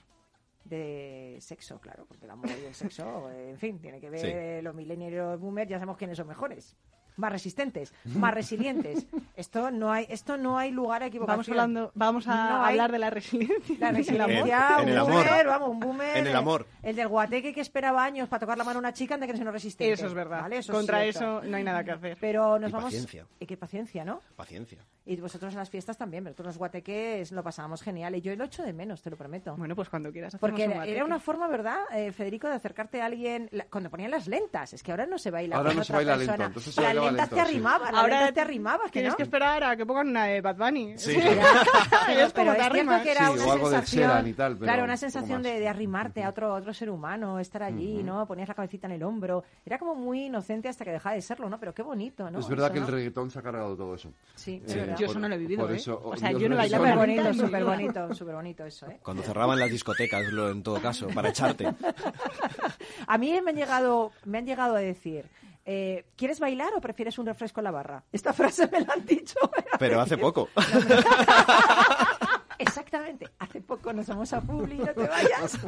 Speaker 1: de sexo, claro, porque el amor y el sexo, [LAUGHS] en fin, tiene que ver
Speaker 5: Sí.
Speaker 1: los millennials boomers, ya sabemos quiénes son mejores. Más resistentes, más resilientes. Esto no hay, esto no hay lugar a equivocación.
Speaker 4: Vamos hablando, vamos a
Speaker 1: No hay-
Speaker 4: hablar de la resiliencia.
Speaker 1: La [LAUGHS]
Speaker 4: El
Speaker 1: resiliencia,
Speaker 5: En- en
Speaker 1: un
Speaker 5: el amor.
Speaker 1: boomer, vamos, un boomer.
Speaker 5: En el amor.
Speaker 1: El del guateque que esperaba años para tocar la mano a una chica antes de que se nos resistente.
Speaker 4: Eso es verdad.
Speaker 1: ¿vale? Eso es
Speaker 4: Contra eso no hay nada que hacer.
Speaker 1: Pero nos
Speaker 5: Y
Speaker 1: vamos.
Speaker 5: paciencia.
Speaker 1: Y qué paciencia, ¿no?
Speaker 5: Paciencia.
Speaker 1: Y vosotros en las fiestas también, pero todos los guateques lo pasábamos genial. Y yo lo echo de menos, te lo prometo.
Speaker 4: Bueno, pues cuando quieras.
Speaker 1: Porque
Speaker 4: un
Speaker 1: era, una forma, ¿verdad, eh, Federico, de acercarte a alguien la- cuando ponían las lentas? Es que ahora no se baila
Speaker 3: Ahora
Speaker 1: con
Speaker 3: no se baila lento, entonces se
Speaker 1: las
Speaker 3: sí.
Speaker 4: Ahora
Speaker 1: te arrimabas, ¿que
Speaker 4: Tienes
Speaker 1: no?
Speaker 4: que esperar a que pongan una de Bad Bunny.
Speaker 5: Sí.
Speaker 1: Pero, [LAUGHS] [LAUGHS]
Speaker 4: Es como
Speaker 1: pero
Speaker 4: te
Speaker 1: es cierto
Speaker 4: arrimas.
Speaker 1: que era
Speaker 3: Sí,
Speaker 1: una
Speaker 3: o algo de
Speaker 1: sensación,
Speaker 3: y tal, pero
Speaker 1: claro,
Speaker 3: un
Speaker 1: una sensación de, de arrimarte a otro otro ser humano, estar allí, ¿no? Ponías la cabecita en el hombro, era como muy inocente hasta que dejaba de serlo, ¿no? Pero qué bonito, ¿no?
Speaker 3: Es verdad
Speaker 1: Eso,
Speaker 3: que el reggaetón se ha cargado todo eso.
Speaker 1: Sí,
Speaker 3: Eh,
Speaker 1: verdad.
Speaker 4: Yo eso no lo he vivido,
Speaker 3: por
Speaker 4: ¿eh?
Speaker 3: eso-
Speaker 4: O sea,
Speaker 3: yo
Speaker 4: no bailaba
Speaker 1: Súper bonito, súper bonito, súper bonito eso, ¿eh?
Speaker 5: Cuando cerraban las discotecas, en todo caso, para echarte. [LAUGHS]
Speaker 1: A mí me han llegado, me han llegado a decir, eh, ¿quieres bailar o prefieres un refresco en la barra? Esta frase me la han dicho.
Speaker 5: Pero hace poco. [LAUGHS]
Speaker 1: Exactamente. Hace poco nos vamos a Publi, no te vayas. [LAUGHS]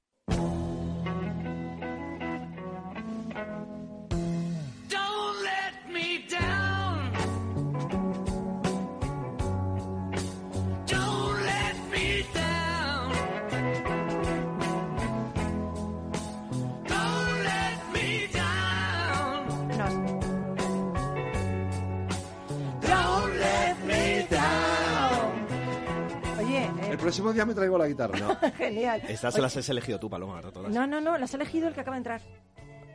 Speaker 3: El próximo día me traigo la guitarra. No. [LAUGHS]
Speaker 1: genial.
Speaker 5: Estas se las has elegido tú, Paloma, ¿verdad? Todas.
Speaker 1: No, no, no, las he elegido el que acaba de entrar.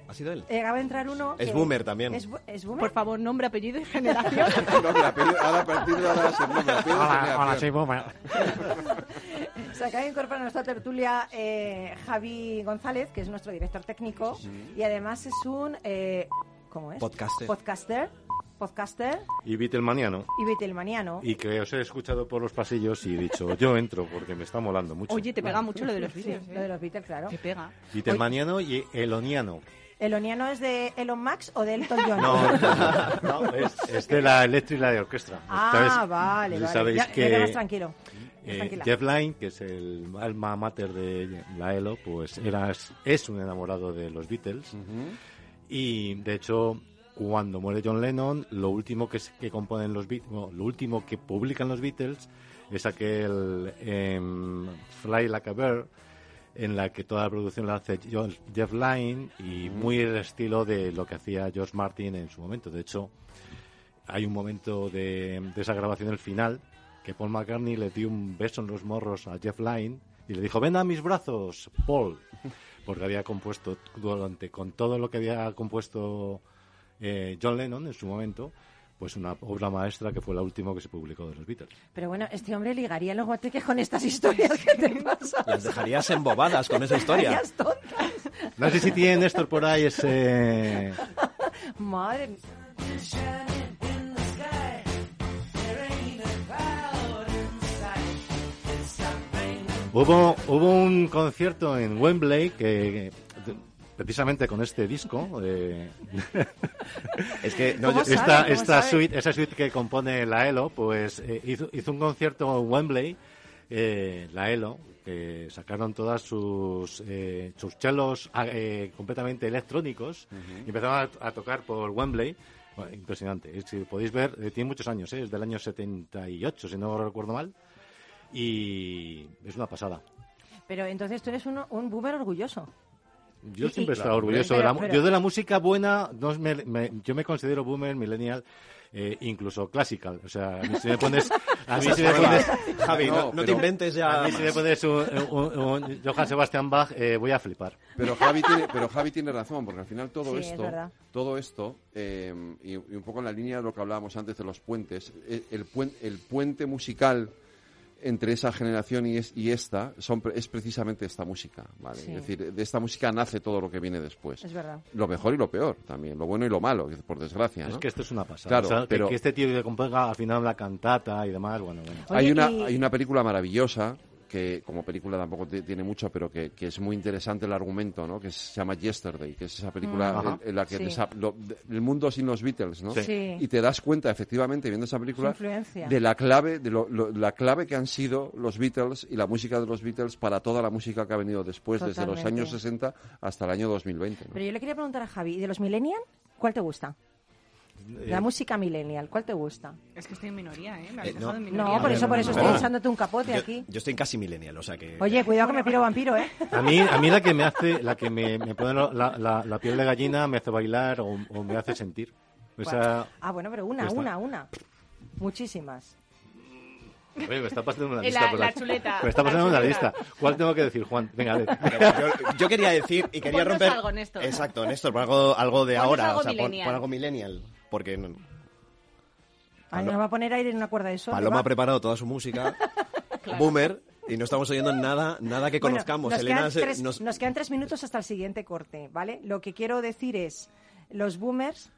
Speaker 5: ¿Ha sido él?
Speaker 1: Eh, acaba de entrar uno.
Speaker 5: Es
Speaker 1: que-
Speaker 5: boomer también.
Speaker 1: Es, es boomer.
Speaker 4: Por favor, nombre, apellido y generación. [LAUGHS]
Speaker 3: No, mira, pero ahora a partir de ahora ser nombre, apellido, generación.
Speaker 9: boomer. [LAUGHS]
Speaker 1: Se acaba de incorporar a nuestra tertulia eh, Javi González, que es nuestro director técnico, y además es un... eh, ¿Cómo es?
Speaker 5: Podcaster.
Speaker 1: Podcaster. Podcaster
Speaker 9: Y Beatlemaniano.
Speaker 1: y Beatlemaniano.
Speaker 9: Y que os he escuchado por los pasillos y he dicho, yo entro porque me está molando mucho.
Speaker 4: Oye, te pega mucho lo de los
Speaker 1: Sí,
Speaker 4: vídeos.
Speaker 1: lo de los Beatles, claro.
Speaker 4: Te pega.
Speaker 9: Beatlemaniano y Eloniano.
Speaker 1: ¿Eloniano es de Elon Max o de Elton John?
Speaker 9: No, no, es, es de la Electric Light Orchestra.
Speaker 1: Ah, vale, vale.
Speaker 9: Sabéis
Speaker 1: Ya-
Speaker 9: que
Speaker 1: más tranquilo.
Speaker 9: eh. Jeff Lynne, que es el alma mater de la ELO, pues era, es un enamorado de los Beatles. Y de hecho, cuando muere John Lennon, lo último que, componen los Beatles, lo último que publican los Beatles es aquel em, Fly Like a Bird, en la que toda la producción la hace Jeff Lynne y muy el estilo de lo que hacía George Martin en su momento. De hecho, hay un momento de, de esa grabación, el final, que Paul McCartney le dio un beso en los morros a Jeff Lynne y le dijo, ven a mis brazos, Paul, porque había compuesto durante, con todo lo que había compuesto eh, John Lennon en su momento, pues una obra maestra que fue la última que se publicó de los Beatles.
Speaker 1: Pero bueno, este hombre ligaría los guateques con estas historias que te pasan.
Speaker 5: Las dejarías embobadas con esa historia.
Speaker 1: Dejarías tontas.
Speaker 9: No sé si tiene Néstor por ahí ese...
Speaker 1: Madre mía.
Speaker 9: Hubo, hubo un concierto en Wembley que, precisamente con este disco, eh,
Speaker 5: Es que no,
Speaker 9: esta,
Speaker 1: ¿Cómo
Speaker 9: esta suite, esa suite que compone la ELO, pues eh, hizo, hizo un concierto en Wembley, eh, la ELO, que sacaron todas sus, eh, sus chelos ah, eh, completamente electrónicos y empezaron a, a tocar por Wembley. Bueno, impresionante. Es- Si podéis ver, eh, tiene muchos años, eh, es del año 78, si no recuerdo mal. Y es una pasada.
Speaker 1: Pero entonces tú eres uno- un boomer orgulloso.
Speaker 9: Yo
Speaker 1: Y-
Speaker 9: siempre he estado orgulloso
Speaker 1: Pero-
Speaker 9: de la,
Speaker 1: pero-
Speaker 9: yo de la música buena no me- me- yo me considero boomer millennial eh, incluso classical. O sea a mí si me pones a mí [LAUGHS] si me pones [LAUGHS]
Speaker 5: Javi, no,
Speaker 3: No,
Speaker 5: no te inventes ya.
Speaker 9: a mí si me pones un, un- un Johann Sebastian Bach eh, voy a flipar.
Speaker 3: Pero Javi tiene, pero Javi tiene razón, porque al final todo
Speaker 1: Sí,
Speaker 3: esto, todo esto, eh, y, y un poco en la línea de lo que hablábamos antes de los puentes, eh, el, puen- el puente musical entre esa generación y, es- y esta son, pre- es precisamente esta música, ¿vale?
Speaker 1: Sí.
Speaker 3: Es decir, de esta música nace todo lo que viene después.
Speaker 1: Es verdad.
Speaker 3: Lo mejor y lo peor también, lo bueno y lo malo, por desgracia,
Speaker 9: es
Speaker 3: ¿no?
Speaker 9: que esto es una pasada
Speaker 3: Claro,
Speaker 9: O sea, que-
Speaker 3: pero-
Speaker 9: que, este tío le componga al final la cantata y demás bueno bueno
Speaker 3: Hay
Speaker 1: Oye,
Speaker 3: una,
Speaker 1: y-
Speaker 3: hay una película maravillosa que como película tampoco ti- tiene mucho, pero que, que es muy interesante el argumento, ¿no? Que se llama Yesterday, que es esa película
Speaker 9: Mm. Ajá.
Speaker 3: en, en la que
Speaker 1: Sí.
Speaker 3: lo- de- el mundo sin los Beatles, ¿no?
Speaker 9: Sí.
Speaker 1: Sí.
Speaker 3: Y te das cuenta, efectivamente, viendo esa película, de la clave, de lo- lo- la clave que han sido los Beatles y la música de los Beatles para toda la música que ha venido después, desde los años 60 hasta el año 2020. ¿no?
Speaker 1: Pero yo le quería preguntar a Javi, ¿de los millennial cuál te gusta?
Speaker 9: Eh,
Speaker 1: La música millennial, ¿cuál te gusta?
Speaker 4: Es que estoy en minoría, ¿eh? Me habéis
Speaker 5: Eh,
Speaker 4: dejado
Speaker 5: no.
Speaker 4: en minoría.
Speaker 1: No, por eso, por eso estoy echándote un capote
Speaker 5: yo,
Speaker 1: aquí.
Speaker 5: yo estoy casi millennial, o sea que.
Speaker 1: Oye, cuidado que me piro vampiro, ¿eh?
Speaker 9: a mí a mí la que me hace la que me, me pone la, la- la piel de gallina me hace bailar o, o me hace sentir esa
Speaker 1: Ah, bueno, pero una,
Speaker 9: está.
Speaker 1: una, una. Muchísimas.
Speaker 9: Oye, me está pasando una
Speaker 4: Eh,
Speaker 9: lista.
Speaker 4: la-
Speaker 9: por
Speaker 4: la chuleta,
Speaker 9: Me está
Speaker 4: la
Speaker 9: pasando una lista. ¿Cuál tengo que decir, Juan? Venga, a ver. [LAUGHS]
Speaker 5: yo, yo quería decir y quería romper.
Speaker 4: algo, Néstor.
Speaker 5: Exacto, Néstor, por algo, algo de ahora.
Speaker 4: algo
Speaker 5: o sea, pon algo millennial. Porque no-
Speaker 1: Ay, nos va a poner aire en una cuerda de sol.
Speaker 5: Paloma
Speaker 1: ¿va?
Speaker 5: ha preparado toda su música. [LAUGHS] Boomer. Y no estamos oyendo nada, nada que
Speaker 1: Bueno,
Speaker 5: conozcamos.
Speaker 1: nos,
Speaker 5: Elena
Speaker 1: quedan
Speaker 5: se-
Speaker 1: tres,
Speaker 5: nos-
Speaker 1: nos quedan tres minutos hasta el siguiente corte, ¿vale? Lo que quiero decir es, los boomers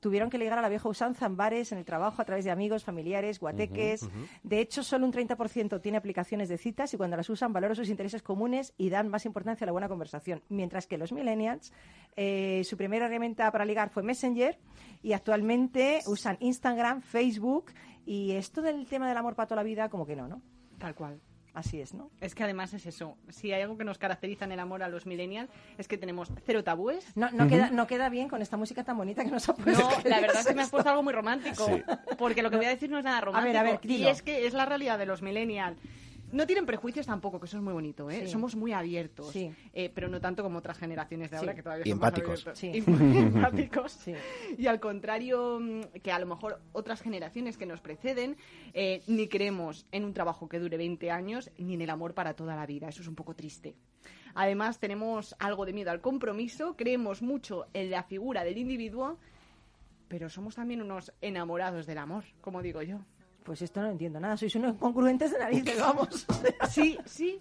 Speaker 1: tuvieron que ligar a la vieja usanza en bares, en el trabajo, a través de amigos, familiares, guateques. De hecho, solo un 30% tiene aplicaciones de citas y cuando las usan valoran sus intereses comunes y dan más importancia a la buena conversación. Mientras que los millennials, eh, su primera herramienta para ligar fue Messenger y actualmente usan Instagram, Facebook y esto del tema del amor para toda la vida, como que no, ¿no?
Speaker 4: Tal cual.
Speaker 1: Así es, ¿no?
Speaker 4: Es que además es eso. Si hay algo que nos caracteriza en el amor a los millennials es que tenemos cero tabúes.
Speaker 1: No, no, queda, no queda bien con esta música tan bonita que nos ha puesto.
Speaker 4: No, la verdad es que me has puesto algo muy romántico.
Speaker 5: Sí.
Speaker 4: Porque lo que voy a decir no es nada romántico.
Speaker 1: a ver,
Speaker 4: y
Speaker 1: dilo.
Speaker 4: es que es la realidad de los millennials. No tienen prejuicios tampoco, que eso es muy bonito, ¿eh?
Speaker 1: Sí.
Speaker 4: Somos muy abiertos,
Speaker 1: Sí.
Speaker 4: eh, pero no tanto como otras generaciones de
Speaker 1: Sí.
Speaker 4: ahora que todavía son más
Speaker 5: empáticos.
Speaker 4: abiertos.
Speaker 1: Sí.
Speaker 4: Y muy [LAUGHS] empáticos.
Speaker 1: Sí.
Speaker 4: Y al contrario mm, que a lo mejor otras generaciones que nos preceden, eh, ni creemos en un trabajo que dure 20 años, ni en el amor para toda la vida. Eso es un poco triste. Además, tenemos algo de miedo al compromiso, creemos mucho en la figura del individuo, pero somos también unos enamorados del amor, como digo yo.
Speaker 1: Pues esto no entiendo nada. Sois unos congruentes de narices, [LAUGHS] vamos.
Speaker 4: Sí, sí.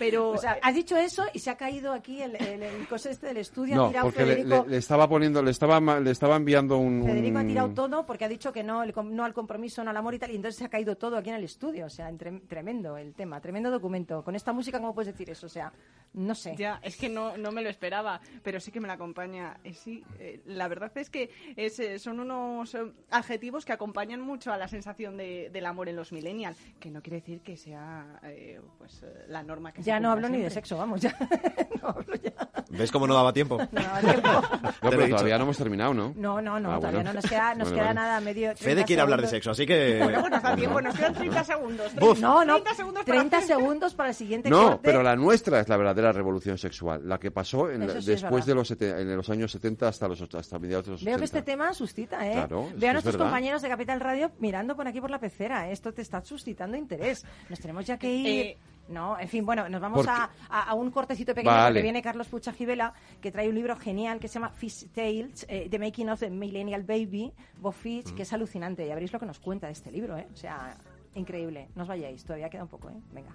Speaker 4: Pero
Speaker 1: O sea, has dicho eso y se ha caído aquí el, el, el coso este del estudio. ha
Speaker 3: No,
Speaker 1: tirado
Speaker 3: porque le,
Speaker 1: Federico,
Speaker 3: le- le estaba poniendo, le estaba, ma- le estaba enviando un...
Speaker 1: Federico ha tirado todo porque ha dicho que no, el com- no al compromiso, no al amor y tal, y entonces se ha caído todo aquí en el estudio. O sea, entre- tremendo el tema, tremendo documento. Con esta música, ¿cómo puedes decir eso? O sea, no sé.
Speaker 4: Ya, es que no, no me lo esperaba, pero sí que me la acompaña. Eh, sí, eh, la verdad es que es, eh, son unos eh, adjetivos que acompañan mucho a la sensación de- del amor en los millennials, que no quiere decir que sea eh, pues eh, la norma que se
Speaker 1: Ya no hablo ni de
Speaker 4: siempre.
Speaker 1: sexo, vamos, ya. [LAUGHS]
Speaker 5: ¿Ves cómo no daba tiempo? [LAUGHS]
Speaker 1: No daba tiempo. [LAUGHS]
Speaker 3: No, pero todavía no hemos terminado, ¿no?
Speaker 1: No, no, no,
Speaker 3: Ah,
Speaker 1: todavía
Speaker 3: bueno.
Speaker 1: no nos queda, nos
Speaker 3: Vale,
Speaker 1: queda
Speaker 3: vale.
Speaker 1: nada, medio.
Speaker 5: Fede
Speaker 1: 30
Speaker 5: quiere hablar de sexo, así que...
Speaker 4: Bueno, nos da tiempo, nos quedan 30 segundos.
Speaker 5: Buf.
Speaker 1: No, no,
Speaker 4: 30 segundos para
Speaker 1: 30 segundos para el siguiente
Speaker 3: No,
Speaker 1: corte.
Speaker 3: pero la nuestra es la verdadera revolución sexual, la que pasó en la-
Speaker 1: sí es
Speaker 3: después de los, en los años 70 hasta los hasta mediados de los 80.
Speaker 1: Veo que este tema suscita, ¿eh?
Speaker 3: Claro,
Speaker 1: Veo a
Speaker 3: es
Speaker 1: nuestros
Speaker 3: verdad.
Speaker 1: compañeros de Capital Radio mirando por aquí por la pecera. ¿eh? Esto te está suscitando interés. Nos tenemos ya que ir.
Speaker 4: Eh,
Speaker 1: no, en fin, bueno, nos vamos a, a- a un cortecito pequeño
Speaker 3: Vale.
Speaker 1: porque viene Carlos Puchajivela, que trae un libro genial que se llama Fish Tales, eh, The Making of the Millennial Baby, Bob Fish, que es alucinante. Ya veréis lo que nos cuenta de este libro, ¿eh? O sea, increíble. No os vayáis, todavía queda un poco, ¿eh? Venga.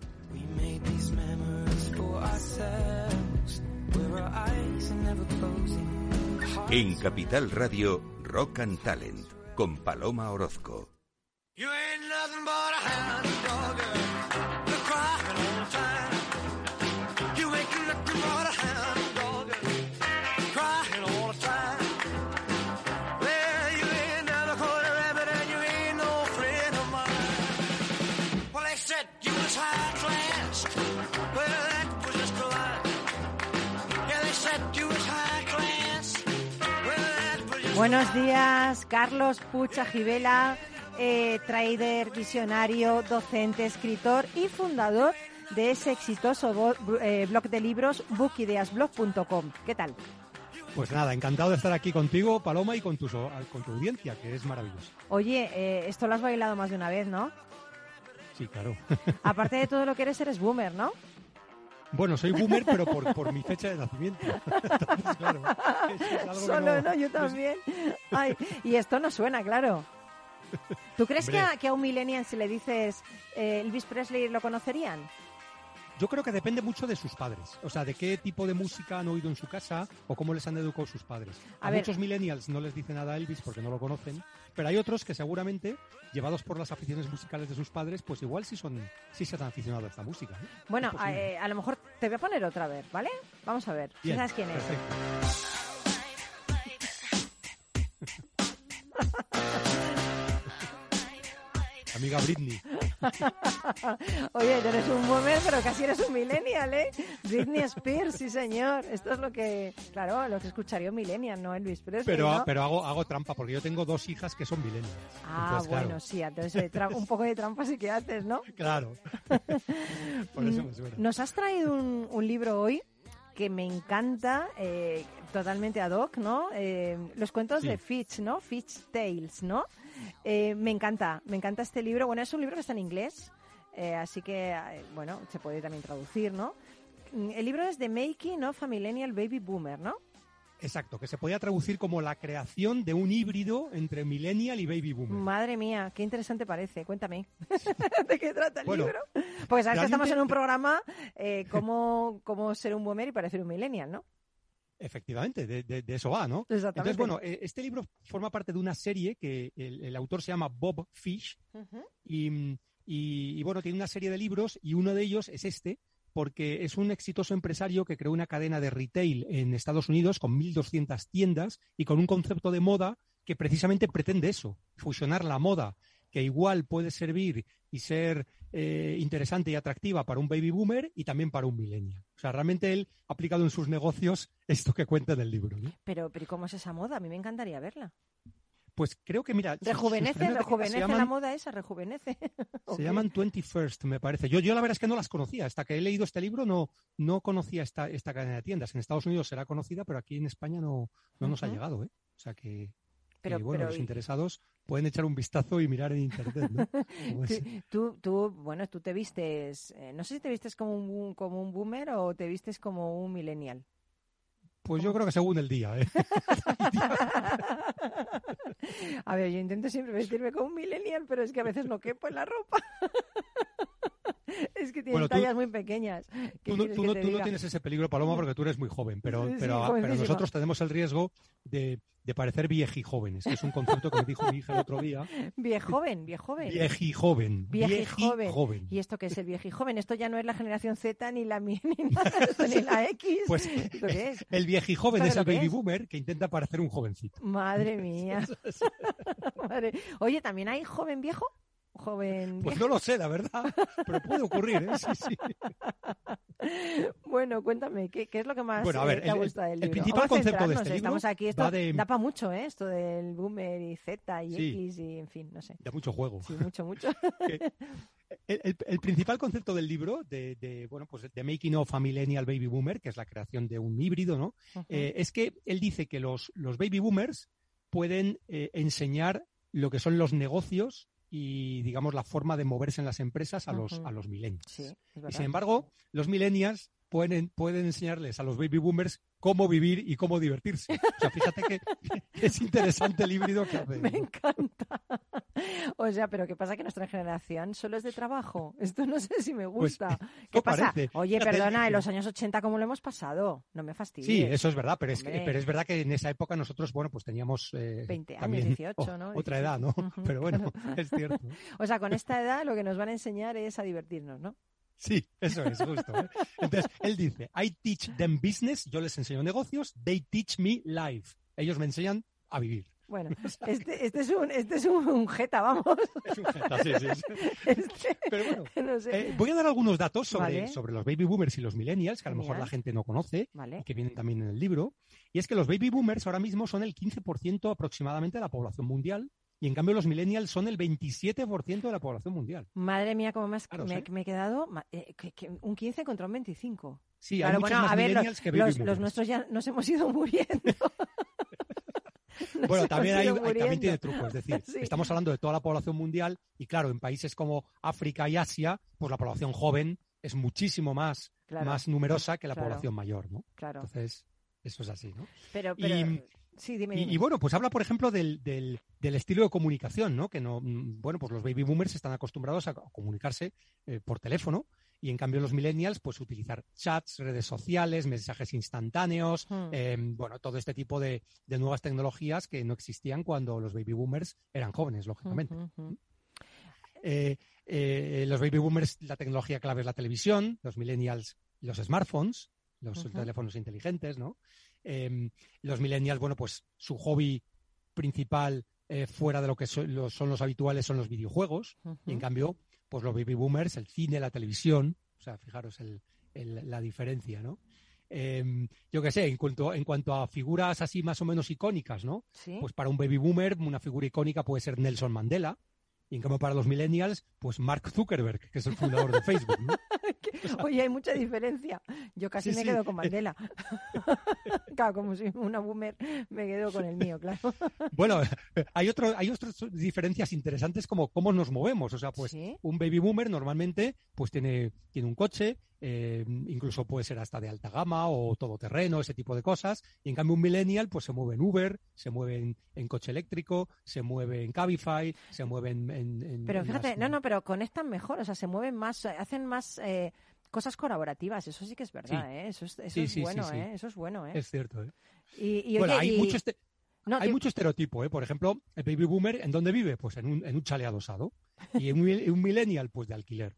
Speaker 2: En Capital Radio, Rock and Talent, con Paloma Orozco.
Speaker 6: You ain't
Speaker 1: Buenos días, Carlos Pucha Gibela, eh, trader, visionario, docente, escritor y fundador de ese exitoso eh, blog de libros bookideasblog.com. ¿Qué tal?
Speaker 10: Pues nada, encantado de estar aquí contigo, Paloma, y con tu, con tu audiencia, que es maravilloso.
Speaker 1: Oye, eh, esto lo has bailado más de una vez, ¿no?
Speaker 10: Sí, claro.
Speaker 1: Aparte de todo lo que eres, eres boomer, ¿no?
Speaker 10: Bueno, soy boomer, pero por, por mi fecha de nacimiento. [LAUGHS] Entonces, claro, es
Speaker 1: Solo,
Speaker 10: no-
Speaker 1: no, yo también. Ay, y esto no suena, claro. ¿Tú crees que a, que a un millennial si le dices eh, Elvis Presley lo conocerían?
Speaker 10: Yo creo que depende mucho de sus padres. O sea, de qué tipo de música han oído en su casa o cómo les han educado sus padres.
Speaker 1: A
Speaker 10: A, muchos millennials no les dice nada a Elvis porque no lo conocen, pero hay otros que seguramente, llevados por las aficiones musicales de sus padres, pues igual sí son sí se han aficionado a esta música. ¿eh?
Speaker 1: Bueno, eh, a lo mejor te voy a poner otra vez, ¿vale? Vamos a ver. si
Speaker 10: Bien,
Speaker 1: sabes quién es? [LAUGHS]
Speaker 10: Amiga Britney. [LAUGHS]
Speaker 1: Oye, tú eres un boomer, pero casi eres un millennial, ¿eh? Britney Spears, sí señor. Esto es lo que, claro, lo que escucharía un millennial, no Elvis Presley,
Speaker 10: Pero,
Speaker 1: ¿no?
Speaker 10: pero hago, hago trampa porque yo tengo dos hijas que son millennials.
Speaker 1: Ah,
Speaker 10: Entonces, claro,
Speaker 1: bueno, sí, entonces eh, un poco de trampa sí que haces, ¿no? [LAUGHS]
Speaker 10: Claro. [LAUGHS] Por eso me suena.
Speaker 1: Nos has traído un, un libro hoy que me encanta, eh, totalmente ad hoc, ¿no? Eh, los cuentos
Speaker 10: Sí.
Speaker 1: de Fitch, ¿no? Fitch Tales, ¿no? Eh, me encanta, me encanta este libro. Bueno, es un libro que está en inglés, eh, así que, eh, bueno, se puede también traducir, ¿no? El libro es The Making of a Millennial Baby Boomer, ¿no?
Speaker 10: Exacto, que se podía traducir como la creación de un híbrido entre millennial y baby boomer.
Speaker 1: Madre mía, qué interesante parece. Cuéntame. [LAUGHS] ¿De qué trata el
Speaker 10: Bueno,
Speaker 1: libro? Porque sabes que estamos en un programa eh, cómo, cómo ser un boomer y parecer un millennial, ¿no?
Speaker 10: Efectivamente, de, de- de eso va, ¿no?
Speaker 1: Exactamente.
Speaker 10: Entonces, bueno, eh, este libro forma parte de una serie que el, el autor se llama Bob Fish y, y- y, bueno, tiene una serie de libros y uno de ellos es este, porque es un exitoso empresario que creó una cadena de retail en Estados Unidos con 1.200 tiendas y con un concepto de moda que precisamente pretende eso, fusionar la moda, que igual puede servir y ser eh, interesante y atractiva para un baby boomer y también para un millennial. O sea, realmente él ha aplicado en sus negocios [LAUGHS] esto que cuenta en el libro. ¿no?
Speaker 1: Pero, pero ¿y ¿cómo es esa moda? A mí me encantaría verla.
Speaker 10: Pues creo que, mira,
Speaker 1: Rejuvenece, rejuvenece
Speaker 10: se
Speaker 1: la
Speaker 10: llaman-
Speaker 1: moda esa, rejuvenece. [LAUGHS]
Speaker 10: Se llaman 21st, me parece. Yo, yo la verdad es que no las conocía. Hasta que he leído este libro no, no conocía esta, esta cadena de tiendas. En Estados Unidos será conocida, pero aquí en España no, no nos ha llegado. ¿eh? O sea que,
Speaker 1: Pero-
Speaker 10: bueno,
Speaker 1: pero
Speaker 10: los interesados pueden echar un vistazo y mirar en internet. ¿no? [LAUGHS]
Speaker 1: Tú, tú, bueno, tú te vistes, eh, no sé si te vistes como un, como un boomer o te vistes como un millennial.
Speaker 10: Pues yo creo que según el día. ¿eh? [LAUGHS] [LAUGHS]
Speaker 1: A ver, yo intento siempre vestirme como un millennial, pero es que a veces no quepo en la ropa. [LAUGHS] Es que tienen
Speaker 10: Bueno, tú-
Speaker 1: tallas muy pequeñas. ¿Qué
Speaker 10: Tú no, tú tú tienes ese peligro, Paloma, porque tú eres muy joven, pero,
Speaker 1: Sí, sí,
Speaker 10: pero, pero
Speaker 1: jovencísima.
Speaker 10: nosotros tenemos el riesgo de, de parecer viejijóvenes, que es un concepto que me dijo mi hija el otro día.
Speaker 1: Viejoven, viejoven.
Speaker 10: Viejijoven.
Speaker 1: Viejijoven.
Speaker 10: Viejijoven.
Speaker 1: ¿Y esto qué es el viejijoven? Esto ya no es la generación Z, ni la ni nada, esto, ni la [LAUGHS] X.
Speaker 10: Pues
Speaker 1: ¿Esto qué es?
Speaker 10: el viejijoven
Speaker 1: ¿Sabes
Speaker 10: es el baby
Speaker 1: es?
Speaker 10: boomer que intenta parecer un jovencito.
Speaker 1: Madre [LAUGHS] mía. Madre- Oye, ¿también hay joven viejo? Joven
Speaker 10: Pues no lo sé, la verdad, pero puede ocurrir, ¿eh? Sí, sí. [LAUGHS]
Speaker 1: Bueno, cuéntame, ¿qué, qué es lo que más
Speaker 10: Bueno, a
Speaker 1: eh,
Speaker 10: ver,
Speaker 1: te
Speaker 10: el-
Speaker 1: gustado del
Speaker 10: el
Speaker 1: libro?
Speaker 10: principal
Speaker 1: Vamos a
Speaker 10: concepto de este
Speaker 1: ¿eh? Estamos
Speaker 10: libro
Speaker 1: aquí, esto
Speaker 10: de-
Speaker 1: da para mucho, ¿eh? Esto del boomer y Z y
Speaker 10: Sí.
Speaker 1: X y, en fin, no sé.
Speaker 10: Da mucho juego.
Speaker 1: Sí, mucho, mucho. [LAUGHS]
Speaker 10: El, el- el principal concepto del libro, de, de, bueno, pues de Making of a Millennial Baby Boomer, que es la creación de un híbrido, ¿no? Eh, es que él dice que los, los baby boomers pueden enseñar lo que son los negocios y, digamos, la forma de moverse en las empresas a los,
Speaker 1: Ujú.
Speaker 10: a los millennials.
Speaker 1: Sí,
Speaker 10: y sin embargo, los millennials pueden, pueden enseñarles a los baby boomers cómo vivir y cómo divertirse. O sea, fíjate que, que [LAUGHS] es interesante el híbrido que hace.
Speaker 1: Me encanta. O sea, pero ¿qué pasa? Que nuestra generación solo es de trabajo. Esto no sé si me
Speaker 10: Pues,
Speaker 1: gusta. [LAUGHS] ¿Qué pasa?
Speaker 10: parece.
Speaker 1: Oye,
Speaker 10: Fíjate,
Speaker 1: perdona, en los años 80, ¿cómo lo hemos pasado? No me fastidies.
Speaker 10: Sí, eso es verdad, pero es, que, pero es verdad que en esa época nosotros, bueno, pues teníamos eh,
Speaker 1: 20 años,
Speaker 10: también [LAUGHS]
Speaker 1: 18,
Speaker 10: o-
Speaker 1: ¿no?
Speaker 10: otra
Speaker 1: 17.
Speaker 10: edad, ¿no? Pero bueno,
Speaker 1: claro.
Speaker 10: es cierto.
Speaker 1: O sea, con esta edad lo que nos van a enseñar es a divertirnos, ¿no?
Speaker 10: Sí, eso es justo. ¿eh? Entonces, él dice, I teach them business, yo les enseño negocios, they teach me life. Ellos me enseñan a vivir.
Speaker 1: Bueno, [LAUGHS] este, este es un, este es un, un jeta, vamos.
Speaker 10: Es un jeta, sí, sí, sí. [LAUGHS]
Speaker 1: Este,
Speaker 10: Pero bueno,
Speaker 1: no sé.
Speaker 10: eh, voy a dar algunos datos sobre,
Speaker 1: Vale.
Speaker 10: sobre los baby boomers y los millennials, que a lo mejor la gente no conoce
Speaker 1: Vale.
Speaker 10: y que vienen también en el libro. Y es que los baby boomers ahora mismo son el 15% aproximadamente de la población mundial y en cambio los millennials son el 27% de la población mundial.
Speaker 1: Madre mía, cómo
Speaker 10: Claro,
Speaker 1: me, me he quedado eh, que- que un 15 contra un 25.
Speaker 10: Sí, hay
Speaker 1: Claro,
Speaker 10: muchos
Speaker 1: bueno,
Speaker 10: más
Speaker 1: a ver,
Speaker 10: millennials
Speaker 1: los,
Speaker 10: que
Speaker 1: los- los nuestros ya nos hemos ido muriendo. [LAUGHS] Nos
Speaker 10: Bueno, también, hay, hay- también tiene truco, es decir, [LAUGHS]
Speaker 1: Sí.
Speaker 10: estamos hablando de toda la población mundial y claro, en países como África y Asia, pues la población joven es muchísimo más,
Speaker 1: Claro.
Speaker 10: más numerosa que la
Speaker 1: Claro.
Speaker 10: población mayor, ¿no?
Speaker 1: Claro.
Speaker 10: Entonces, eso es así, ¿no?
Speaker 1: Pero,
Speaker 10: Y-
Speaker 1: pero sí, dime,
Speaker 10: Y,
Speaker 1: dime.
Speaker 10: y bueno, pues habla, por ejemplo, del, del- del estilo de comunicación, ¿no? Que no, mm, bueno, pues los baby boomers están acostumbrados a co- comunicarse eh, por teléfono y en cambio los millennials, pues utilizar chats, redes sociales, mensajes instantáneos,
Speaker 1: Hmm.
Speaker 10: eh, bueno, todo este tipo de, de nuevas tecnologías que no existían cuando los baby boomers eran jóvenes, lógicamente. Eh, eh, los baby boomers, la tecnología clave es la televisión, los millennials, los smartphones, los teléfonos inteligentes, ¿no? Eh, los millennials, bueno, pues su hobby principal eh, fuera de lo que so- son los habituales son los videojuegos, y en cambio, pues los baby boomers, el cine, la televisión, o sea, fijaros el- el- la diferencia, ¿no? Eh, yo qué sé, en cuanto, en cuanto a figuras así más o menos icónicas, ¿no?
Speaker 1: Sí.
Speaker 10: Pues para un baby boomer, una figura icónica puede ser Nelson Mandela, y en cambio para los millennials, pues Mark Zuckerberg, que es el fundador de Facebook, ¿no? [LAUGHS]
Speaker 1: Oye, hay mucha diferencia. Yo casi
Speaker 10: Sí,
Speaker 1: me
Speaker 10: sí.
Speaker 1: quedo con Mandela. [LAUGHS] [LAUGHS] claro, como soy una boomer, me quedo con el mío, claro.
Speaker 10: Bueno, hay otro, hay otras diferencias interesantes como cómo nos movemos. O sea, pues
Speaker 1: Sí.
Speaker 10: un baby boomer normalmente pues tiene, tiene un coche, eh, incluso puede ser hasta de alta gama o todoterreno, ese tipo de cosas. Y en cambio un millennial pues se mueve en Uber, se mueve en, en coche eléctrico, se mueve en Cabify, se mueve en...
Speaker 1: Pero
Speaker 10: en
Speaker 1: fíjate,
Speaker 10: las-
Speaker 1: no, no, pero conectan mejor, o sea, se mueven más, eh, hacen más eh, cosas colaborativas, eso sí que es verdad,
Speaker 10: Sí.
Speaker 1: ¿eh? Eso es, eso
Speaker 10: Sí,
Speaker 1: es
Speaker 10: sí,
Speaker 1: bueno. ¿eh? Eso es bueno, ¿eh?
Speaker 10: Es cierto, ¿eh?
Speaker 1: Y, y,
Speaker 10: bueno,
Speaker 1: oye,
Speaker 10: hay,
Speaker 1: y-
Speaker 10: mucho, este-
Speaker 1: No,
Speaker 10: hay mucho estereotipo, ¿eh? Por ejemplo, el baby boomer, ¿en dónde vive? Pues en un, en un chale adosado. Y un, un millennial, pues de alquiler.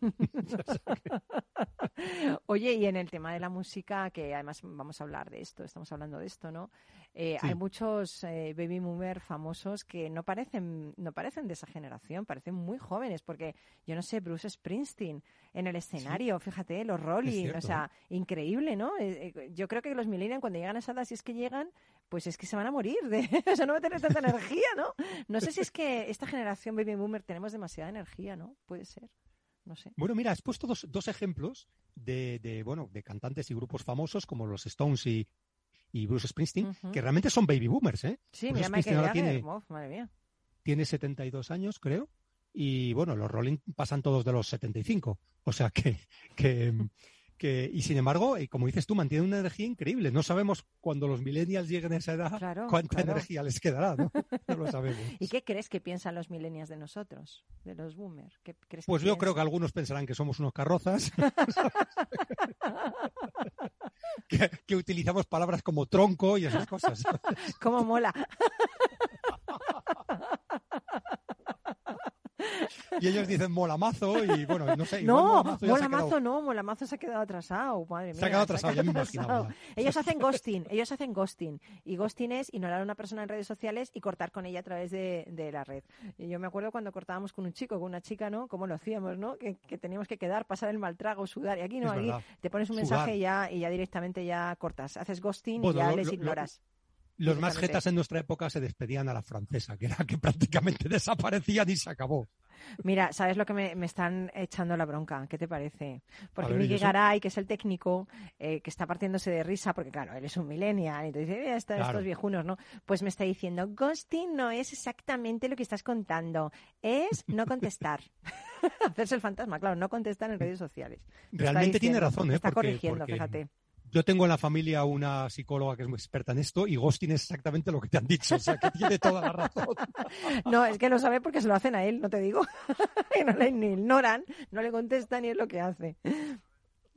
Speaker 10: [LAUGHS]
Speaker 1: Oye, y en el tema de la música, que además vamos a hablar de esto, estamos hablando de esto, ¿no? Eh,
Speaker 10: Sí.
Speaker 1: Hay muchos eh, baby boomer famosos que no parecen, no parecen de esa generación, parecen muy jóvenes, porque yo no sé, Bruce Springsteen en el escenario, fíjate, los Rolling,
Speaker 10: cierto,
Speaker 1: o sea, increíble, ¿no? Eh, eh, yo creo que los millennials cuando llegan a esa edad, si es que llegan, pues es que se van a morir, de, [LAUGHS] o sea, no va a tener tanta [LAUGHS] energía, ¿no? No sé si es que esta generación baby boomer tenemos demasiada energía, ¿no? Puede ser, no sé.
Speaker 10: Bueno, mira, has puesto dos, dos ejemplos de, de, bueno, de cantantes y grupos famosos como los Stones y, y Bruce Springsteen, que realmente son baby boomers, ¿eh?
Speaker 1: Sí,
Speaker 10: Bruce
Speaker 1: mira
Speaker 10: ahora tiene,
Speaker 1: uf, madre mía.
Speaker 10: tiene 72 años, creo, y bueno, los Rolling pasan todos de los 75. O sea que, que, que, y sin embargo, eh, como dices tú, mantienen una energía increíble. No sabemos cuando los millennials lleguen a esa edad
Speaker 1: Claro,
Speaker 10: cuánta
Speaker 1: claro.
Speaker 10: energía les quedará, ¿no? No lo sabemos. [LAUGHS]
Speaker 1: ¿Y qué crees que piensan los millennials de nosotros, de los boomers? ¿Qué crees
Speaker 10: Pues
Speaker 1: que
Speaker 10: yo creo que algunos pensarán que somos unos carrozas, [LAUGHS] [LAUGHS] que, que utilizamos palabras como tronco y esas cosas.
Speaker 1: ¿Cómo mola?
Speaker 10: Y ellos dicen molamazo y bueno, no sé.
Speaker 1: No,
Speaker 10: molamazo quedado-
Speaker 1: no, molamazo se ha quedado atrasado, madre
Speaker 10: Se ha
Speaker 1: mía,
Speaker 10: quedado atrasado, ya me imaginaba.
Speaker 1: Ellos hacen ghosting, ellos hacen ghosting. Y ghosting es ignorar a una persona en redes sociales y cortar con ella a través de, de la red. Y yo me acuerdo cuando cortábamos con un chico, con una chica, ¿no? ¿Cómo lo hacíamos, no? Que, que teníamos que quedar, pasar el mal trago, sudar. Y aquí no,
Speaker 10: Es
Speaker 1: aquí
Speaker 10: verdad.
Speaker 1: te pones un
Speaker 10: Sudar.
Speaker 1: mensaje y ya, y ya directamente ya cortas. Haces ghosting
Speaker 10: Bueno,
Speaker 1: y ya
Speaker 10: lo-
Speaker 1: les
Speaker 10: lo- lo-
Speaker 1: ignoras.
Speaker 10: Los más jetas en nuestra época se despedían a la francesa, que era que prácticamente [LAUGHS] desaparecían y se acabó.
Speaker 1: Mira, ¿sabes lo que me, me están echando la bronca? ¿Qué te parece? Porque
Speaker 10: ver, ¿y
Speaker 1: Miguel? Garay, que es el técnico, eh, que está partiéndose de risa, porque claro, él es un millennial, entonces dice, "Mira, estos,
Speaker 10: Claro.
Speaker 1: estos viejunos, ¿no? Pues me está diciendo, ghosting no es exactamente lo que estás contando, es no contestar. [LAUGHS] Hacerse el fantasma, claro, no contestar en redes sociales.
Speaker 10: Realmente tiene razón, ¿eh?
Speaker 1: Está
Speaker 10: Porque-
Speaker 1: corrigiendo,
Speaker 10: porque
Speaker 1: fíjate.
Speaker 10: Yo tengo en la familia una psicóloga que es muy experta en esto y ghosting es exactamente lo que te han dicho, o sea, que tiene toda la razón. [LAUGHS]
Speaker 1: No, es que lo sabe porque se lo hacen a él, no te digo. [LAUGHS] y no le ni ignoran, no le contestan y es lo que hace.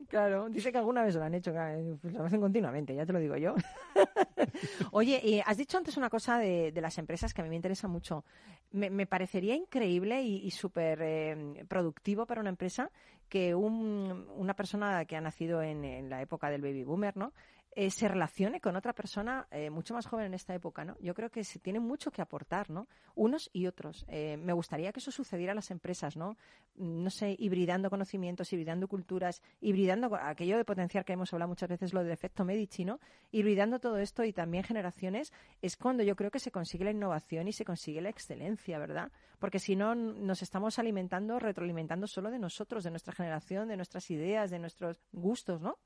Speaker 1: Claro, dice que alguna vez lo han hecho, claro, pues lo hacen continuamente, ya te lo digo yo. [LAUGHS] Oye, y has dicho antes una cosa de, las empresas que a mí me interesa mucho. Me, me parecería increíble y, y súper eh, productivo para una empresa que un- una persona que ha nacido en, en la época del baby boomer, ¿no? Eh, se relacione con otra persona eh, mucho más joven en esta época, ¿no? Yo creo que se tiene mucho que aportar, ¿no? Unos y otros. Eh, me gustaría que eso sucediera en las empresas, ¿no? No sé, hibridando conocimientos, hibridando culturas, hibridando aquello de potenciar que hemos hablado muchas veces, lo del efecto Medici, ¿no? Hibridando todo esto y también generaciones, es cuando yo creo que se consigue la innovación y se consigue la excelencia, ¿verdad? Porque si no, nos estamos alimentando, retroalimentando solo de nosotros, de nuestra generación, de nuestras ideas, de nuestros gustos, ¿no?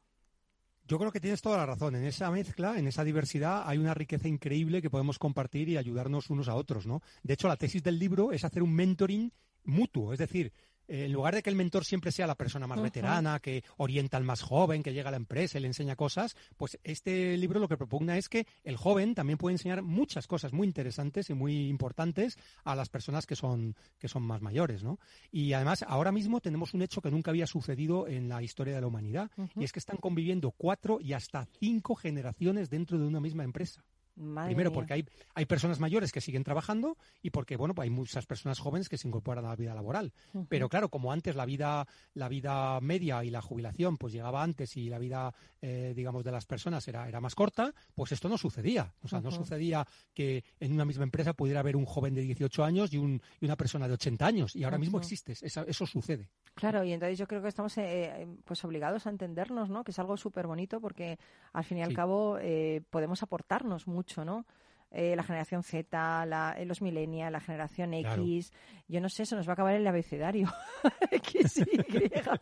Speaker 10: Yo creo que tienes toda la razón. En esa mezcla, en esa diversidad, hay una riqueza increíble que podemos compartir y ayudarnos unos a otros, ¿no? De hecho, la tesis del libro es hacer un mentoring mutuo, es decir, eh, en lugar de que el mentor siempre sea la persona más veterana, que orienta al más joven, que llega a la empresa y le enseña cosas, pues este libro lo que propugna es que el joven también puede enseñar muchas cosas muy interesantes y muy importantes a las personas que son, que son más mayores, ¿no? Y además, ahora mismo tenemos un hecho que nunca había sucedido en la historia de la humanidad, y es que están conviviendo cuatro y hasta cinco generaciones dentro de una misma empresa.
Speaker 1: Madre
Speaker 10: Primero,
Speaker 1: mía.
Speaker 10: porque hay, hay personas mayores que siguen trabajando y porque, bueno, pues hay muchas personas jóvenes que se incorporan a la vida laboral. Pero claro, como antes la vida, la vida media y la jubilación pues llegaba antes y la vida, eh, digamos, de las personas era, era más corta, pues esto no sucedía. O sea, no sucedía que en una misma empresa pudiera haber un joven de 18 años y, un, y una persona de 80 años. Y ahora mismo existe, eso, eso sucede.
Speaker 1: Claro, y entonces yo creo que estamos eh, pues obligados a entendernos, ¿no? Que es algo súper bonito porque al fin y al
Speaker 10: Sí.
Speaker 1: cabo eh, podemos aportarnos mucho, ¿no? Eh, la generación Z, la, eh, los millennials, la generación
Speaker 10: Claro.
Speaker 1: X, yo no sé, se nos va a acabar el abecedario. [LAUGHS] X, Y, Z.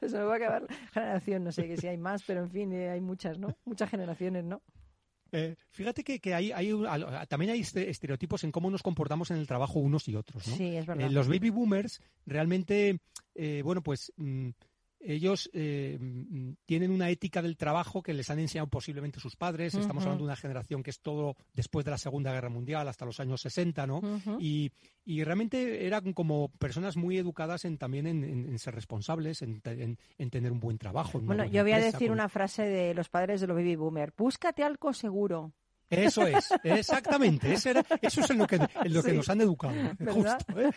Speaker 1: Se nos va a acabar la generación, no sé que si hay más, pero en fin, eh, hay muchas, ¿no? Muchas generaciones, ¿no?
Speaker 10: Eh, fíjate que, que hay, hay también hay este- estereotipos en cómo nos comportamos en el trabajo unos y otros. ¿no?
Speaker 1: Sí, es verdad.
Speaker 10: Eh, los baby boomers realmente, eh, bueno, pues mm, ellos eh, tienen una ética del trabajo que les han enseñado posiblemente sus padres. Estamos hablando de una generación que es todo después de la Segunda Guerra Mundial, hasta los años 60, ¿no? Y, y realmente eran como personas muy educadas en también en, en- en ser responsables, en, en- en tener un buen trabajo.
Speaker 1: Bueno, yo voy a decir
Speaker 10: con-
Speaker 1: una frase de los padres de los baby boomer. Búscate algo seguro.
Speaker 10: Eso es, [LAUGHS] exactamente. Eso, era- eso es en lo que, en lo que
Speaker 1: Sí.
Speaker 10: nos han educado. ¿eh? Justo, ¿eh?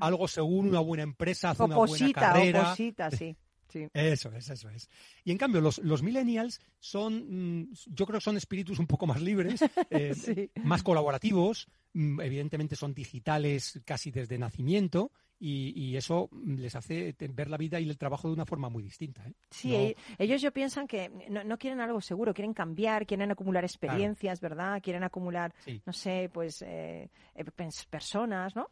Speaker 10: Algo seguro, una buena empresa, hace una buena carrera.
Speaker 1: o posita, sí. Sí.
Speaker 10: Eso es, eso es. Y en cambio, los, los millennials son, mm, yo creo que son espíritus un poco más libres, [LAUGHS] eh,
Speaker 1: Sí.
Speaker 10: más colaborativos, mm, evidentemente son digitales casi desde nacimiento y, y eso mm, les hace ver la vida y el trabajo de una forma muy distinta. ¿eh?
Speaker 1: Sí,
Speaker 10: No-
Speaker 1: e- ellos yo piensan que no, no quieren algo seguro, quieren cambiar, quieren acumular experiencias, ¿verdad? Quieren acumular,
Speaker 10: Sí.
Speaker 1: no sé, pues eh, eh, personas, ¿no?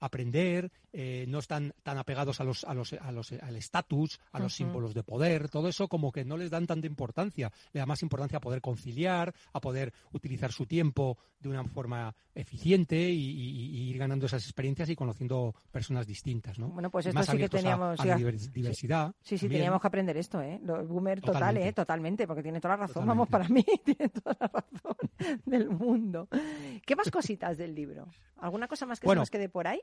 Speaker 10: Aprender, eh, no están tan apegados a los, a los, a los, al estatus, a los símbolos de poder, todo eso como que no les dan tanta importancia. Le da más importancia a poder conciliar, a poder utilizar su tiempo de una forma eficiente y, y- y ir ganando esas experiencias y conociendo personas distintas, ¿no?
Speaker 1: Bueno, pues esto
Speaker 10: más
Speaker 1: sí que
Speaker 10: a-
Speaker 1: teníamos-
Speaker 10: a,
Speaker 1: sí,
Speaker 10: diversidad.
Speaker 1: Sí, sí,
Speaker 10: también.
Speaker 1: teníamos que aprender esto, ¿eh? Lo- boomer total,
Speaker 10: Totalmente.
Speaker 1: ¿eh? Totalmente, porque tiene toda la razón. Vamos, para mí [LAUGHS] tiene toda la razón del mundo. ¿Qué más cositas del libro? ¿Alguna cosa más que
Speaker 10: Bueno.
Speaker 1: se nos quede por ahí?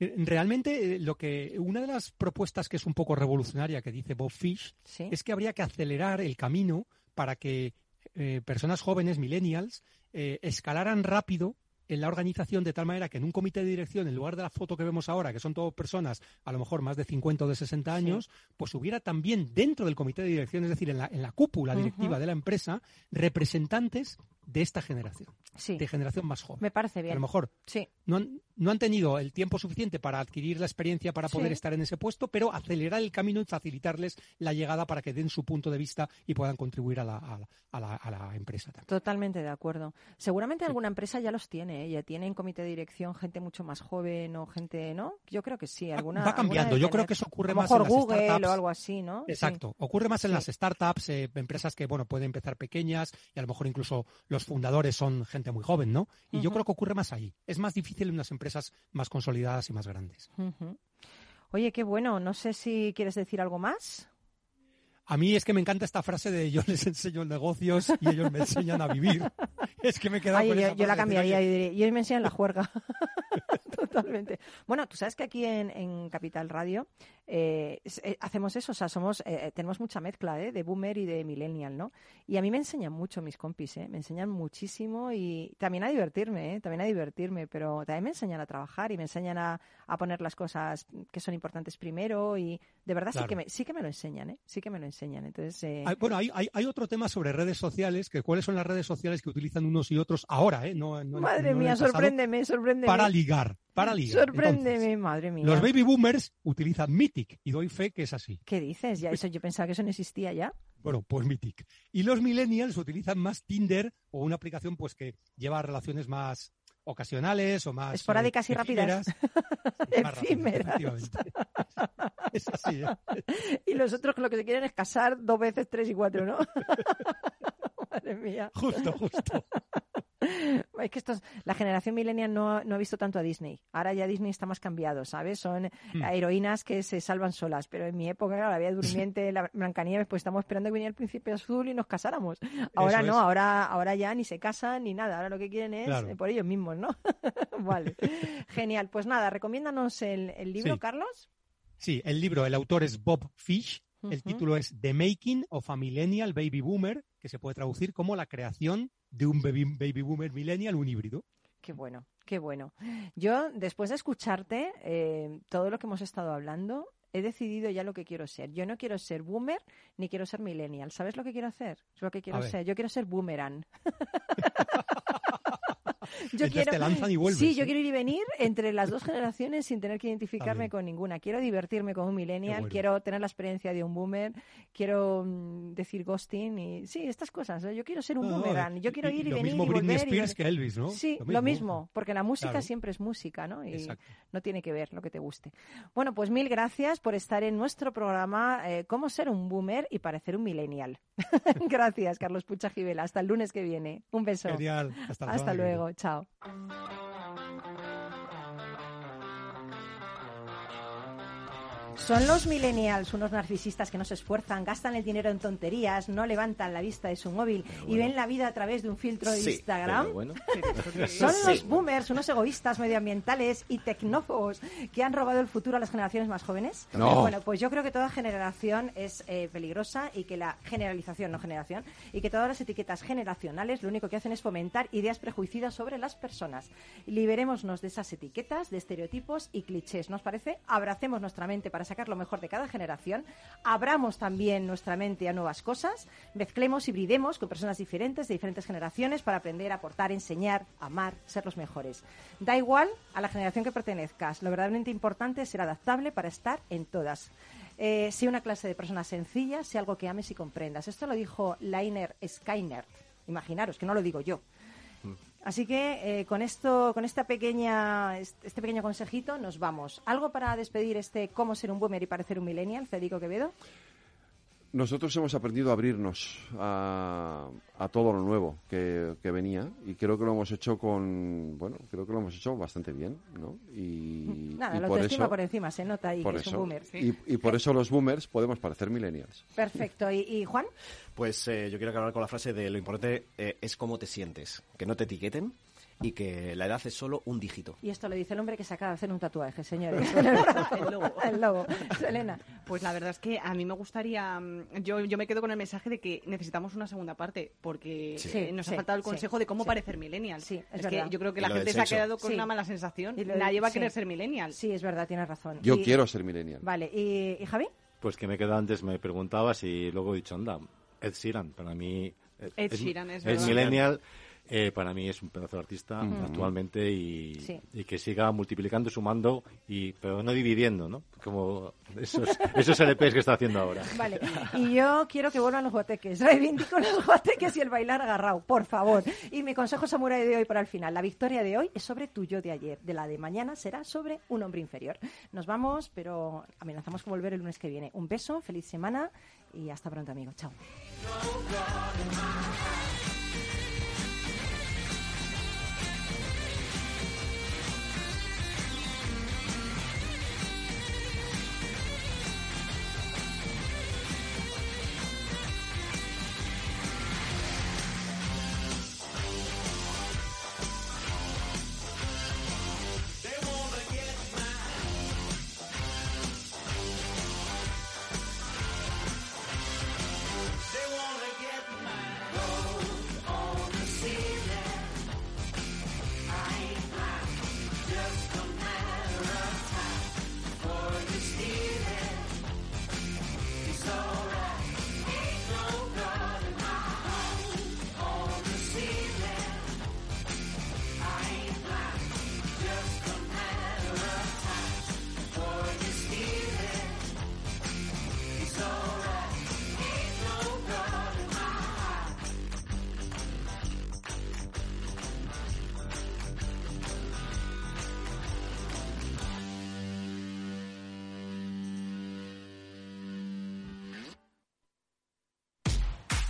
Speaker 10: Realmente, eh, lo que una de las propuestas que es un poco revolucionaria que dice Bob Fish
Speaker 1: Sí.
Speaker 10: es que habría que acelerar el camino para que eh, personas jóvenes, millennials, eh, escalaran rápido en la organización de tal manera que en un comité de dirección, en lugar de la foto que vemos ahora, que son todo personas a lo mejor más de 50 o de 60 años, pues hubiera también dentro del comité de dirección, es decir, en la, en la cúpula directiva de la empresa, representantes de esta generación,
Speaker 1: Sí.
Speaker 10: de generación más joven.
Speaker 1: Me parece
Speaker 10: A
Speaker 1: bien.
Speaker 10: lo mejor
Speaker 1: Sí.
Speaker 10: no han, no han tenido el tiempo suficiente para adquirir la experiencia para poder
Speaker 1: Sí.
Speaker 10: estar en ese puesto, pero acelerar el camino y facilitarles la llegada para que den su punto de vista y puedan contribuir a la, a la- a la- a la empresa también.
Speaker 1: Totalmente de acuerdo. Seguramente alguna empresa ya los tiene, ¿eh? ya tiene en comité de dirección gente mucho más joven o gente, ¿no? Yo creo que sí. Alguna,
Speaker 10: va cambiando.
Speaker 1: alguna
Speaker 10: Yo creo que eso ocurre
Speaker 1: A
Speaker 10: más en las
Speaker 1: Google
Speaker 10: startups.
Speaker 1: o algo así, ¿no?
Speaker 10: Exacto. Ocurre más en las startups, eh, empresas que bueno pueden empezar pequeñas y a lo mejor incluso los fundadores son gente muy joven, ¿no? Y yo creo que ocurre más ahí. Es más difícil en unas empresas más consolidadas y más grandes.
Speaker 1: Oye, qué bueno. No sé si quieres decir algo más.
Speaker 10: A mí es que me encanta esta frase de yo les enseño negocios y ellos me enseñan a vivir. Es que me
Speaker 1: Ay,
Speaker 10: con
Speaker 1: yo,
Speaker 10: esa
Speaker 1: yo la cambiaría
Speaker 10: "Oye,
Speaker 1: y diría, y hoy me enseñan la juerga. [LAUGHS] Totalmente. Bueno, tú sabes que aquí en, en Capital Radio eh, eh, hacemos eso, o sea, somos, eh, tenemos mucha mezcla ¿eh? de boomer y de millennial, ¿no? Y a mí me enseñan mucho mis compis, ¿eh? Me enseñan muchísimo y también a divertirme, ¿eh? También a divertirme, pero también me enseñan a trabajar y me enseñan a, a poner las cosas que son importantes primero y de verdad sí, que me, sí que me lo enseñan, ¿eh? Sí que me lo enseñan. Entonces, eh,
Speaker 10: Hay- bueno, hay, hay, hay otro tema sobre redes sociales, que cuáles son las redes sociales que utilizan unos y otros ahora, ¿eh? No, no-
Speaker 1: madre
Speaker 10: no
Speaker 1: mía, sorpréndeme, sorpréndeme.
Speaker 10: Para ligar, para ligar.
Speaker 1: Sorpréndeme,
Speaker 10: Entonces,
Speaker 1: madre mía.
Speaker 10: los baby boomers utilizan Mythic y doy fe que es así.
Speaker 1: ¿Qué dices? Ya eso yo pensaba que eso no existía ya.
Speaker 10: Bueno, pues Mythic. Y los millennials utilizan más Tinder o una aplicación pues que lleva relaciones más ocasionales o más
Speaker 1: Esporádicas
Speaker 10: eh,
Speaker 1: y rápidas.
Speaker 10: efímeras. Sí, más rápidas,
Speaker 1: Efímeras. [LAUGHS] [LAUGHS]
Speaker 10: Es así, ¿eh?
Speaker 1: Y los otros lo que se quieren es casar dos veces, tres y cuatro, ¿no? [LAUGHS] Madre mía.
Speaker 10: Justo, justo. [LAUGHS]
Speaker 1: Es que estos, la generación millennial no, ha- no ha visto tanto a Disney. Ahora ya Disney está más cambiado, ¿sabes? Son
Speaker 10: Hmm.
Speaker 1: heroínas que se salvan solas. Pero en mi época, claro, la Bella Durmiente, [LAUGHS] la Blancanieves, pues estamos esperando que viniera el Príncipe Azul y nos casáramos. Ahora
Speaker 10: Eso
Speaker 1: no,
Speaker 10: es.
Speaker 1: ahora, ahora ya ni se casan ni nada. Ahora lo que quieren es
Speaker 10: Claro.
Speaker 1: eh, por ellos mismos, ¿no? [LAUGHS] vale. Genial. Pues nada, recomiéndanos el, el libro,
Speaker 10: Sí.
Speaker 1: Carlos.
Speaker 10: Sí, el libro, el autor es Bob Fish. El título es The Making of a Millennial Baby Boomer, que se puede traducir como la creación de un baby, baby boomer millennial, un híbrido.
Speaker 1: Qué bueno, qué bueno. Yo, después de escucharte eh, todo lo que hemos estado hablando, he decidido ya lo que quiero ser. Yo no quiero ser boomer ni quiero ser millennial. ¿Sabes lo que quiero hacer? Es lo que quiero ser. Yo quiero ser boomerang. [LAUGHS] yo
Speaker 10: Entonces te lanzan y [LAUGHS] vuelves,
Speaker 1: Sí, yo
Speaker 10: ¿eh?
Speaker 1: quiero ir y venir entre las dos generaciones sin tener que identificarme con ninguna. Quiero divertirme con un millennial,
Speaker 10: bueno.
Speaker 1: quiero tener la experiencia de un boomer, quiero mm, decir ghosting y sí, estas cosas. ¿eh? Yo quiero ser un
Speaker 10: No, no,
Speaker 1: boomerang. Yo quiero
Speaker 10: y-
Speaker 1: ir y
Speaker 10: lo
Speaker 1: venir
Speaker 10: mismo
Speaker 1: y
Speaker 10: Britney
Speaker 1: volver y
Speaker 10: Spears
Speaker 1: volver.
Speaker 10: que Elvis, ¿no?
Speaker 1: Sí,
Speaker 10: Lo
Speaker 1: lo
Speaker 10: mismo.
Speaker 1: porque la música
Speaker 10: Claro.
Speaker 1: siempre es música, ¿no? Y
Speaker 10: Exacto.
Speaker 1: no tiene que ver lo que te guste. Bueno, pues mil gracias por estar en nuestro programa eh, Cómo ser un boomer y parecer un millennial. [LAUGHS] gracias, Carlos Pucha Givela. Hasta el lunes que viene. Un beso.
Speaker 10: Genial. Hasta
Speaker 1: Hasta luego. Chao. Son los millennials, unos narcisistas que no se esfuerzan, gastan el dinero en tonterías, no levantan la vista de su móvil y ven la vida a través de un filtro de
Speaker 5: Sí,
Speaker 1: Instagram.
Speaker 9: Pero bueno. [LAUGHS]
Speaker 1: Son
Speaker 5: Sí.
Speaker 1: los boomers, unos egoístas medioambientales y tecnófobos que han robado el futuro a las generaciones más jóvenes.
Speaker 3: No.
Speaker 1: Bueno, pues yo creo que toda generación es eh, peligrosa y que la generalización, no generación, y que todas las etiquetas generacionales lo único que hacen es fomentar ideas prejuicidas sobre las personas. Liberémonos de esas etiquetas, de estereotipos y clichés. ¿Nos parece? Abracemos nuestra mente para sacar lo mejor de cada generación, abramos también nuestra mente a nuevas cosas, mezclemos, hibridemos con personas diferentes de diferentes generaciones para aprender, aportar, enseñar, amar, ser los mejores. Da igual a la generación que pertenezcas, lo verdaderamente importante es ser adaptable para estar en todas. Eh, una clase de persona sencilla, sé algo que ames y comprendas. Esto lo dijo Lainer Skyner. Imaginaros, que no lo digo yo. Así que eh, con esto, con esta pequeña, este pequeño consejito, nos vamos. ¿Algo para despedir este cómo ser un boomer y parecer un millennial, Federico Quevedo?
Speaker 3: Nosotros hemos aprendido a abrirnos a, a todo lo nuevo que, que venía y creo que lo hemos hecho con, bueno, creo que lo hemos hecho bastante bien, ¿no? Y,
Speaker 1: Nada,
Speaker 3: y
Speaker 1: lo
Speaker 3: por
Speaker 1: autoestima
Speaker 3: eso,
Speaker 1: por encima, se nota ahí
Speaker 3: por
Speaker 1: que es un
Speaker 3: eso.
Speaker 1: boomer.
Speaker 3: y, y por eso los boomers podemos parecer millennials.
Speaker 1: Perfecto. ¿Y, y Juan?
Speaker 5: Pues eh, yo quiero acabar con la frase de lo importante eh, es cómo te sientes, que no te etiqueten y que la edad es solo un dígito.
Speaker 1: Y esto lo dice el hombre que se acaba de hacer un tatuaje, señores. [LAUGHS] [LAUGHS] el
Speaker 4: lobo.
Speaker 1: El lobo. Selena.
Speaker 4: Pues la verdad es que a mí me gustaría. mm, Yo, yo me quedo con el mensaje de que necesitamos una segunda parte, porque
Speaker 1: Sí.
Speaker 4: eh, nos
Speaker 1: Sí,
Speaker 4: ha faltado el
Speaker 1: sí,
Speaker 4: consejo de cómo
Speaker 1: sí.
Speaker 4: parecer millennial.
Speaker 1: Sí, es
Speaker 4: que
Speaker 1: verdad.
Speaker 4: yo creo que la gente se ha quedado con
Speaker 1: Sí.
Speaker 4: una mala sensación.
Speaker 1: Y lo-
Speaker 4: Nadie va a
Speaker 1: sí.
Speaker 4: querer ser millennial.
Speaker 1: Sí, es verdad, tienes razón.
Speaker 3: Yo
Speaker 1: Y-
Speaker 3: quiero ser millennial.
Speaker 1: Vale, ¿y, y Javi?
Speaker 9: Pues que me queda antes, me preguntabas y luego he dicho, anda, Ed Sheeran, para mí... eh,
Speaker 4: Ed Sheeran, es
Speaker 9: es
Speaker 4: verdad.
Speaker 9: millennial, eh, para mí es un pedazo de artista actualmente y,
Speaker 1: Sí.
Speaker 9: y que siga multiplicando, sumando, y pero no dividiendo, ¿no? Como esos, [LAUGHS] esos LPs que está haciendo ahora.
Speaker 1: Vale, y yo quiero que vuelvan los guateques. Reivindico los guateques y el bailar agarrado, por favor. Y mi consejo samurai de hoy para el final. La victoria de hoy es sobre tu yo de ayer. De la de mañana será sobre un hombre inferior. Nos vamos, pero amenazamos con volver el lunes que viene. Un beso, feliz semana y hasta pronto, amigo. Chao.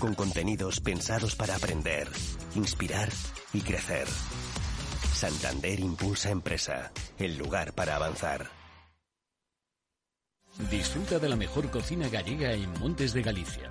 Speaker 11: con contenidos pensados para aprender, inspirar y crecer. Santander Impulsa Empresa, el lugar para avanzar.
Speaker 12: Disfruta de la mejor cocina gallega en Montes de Galicia.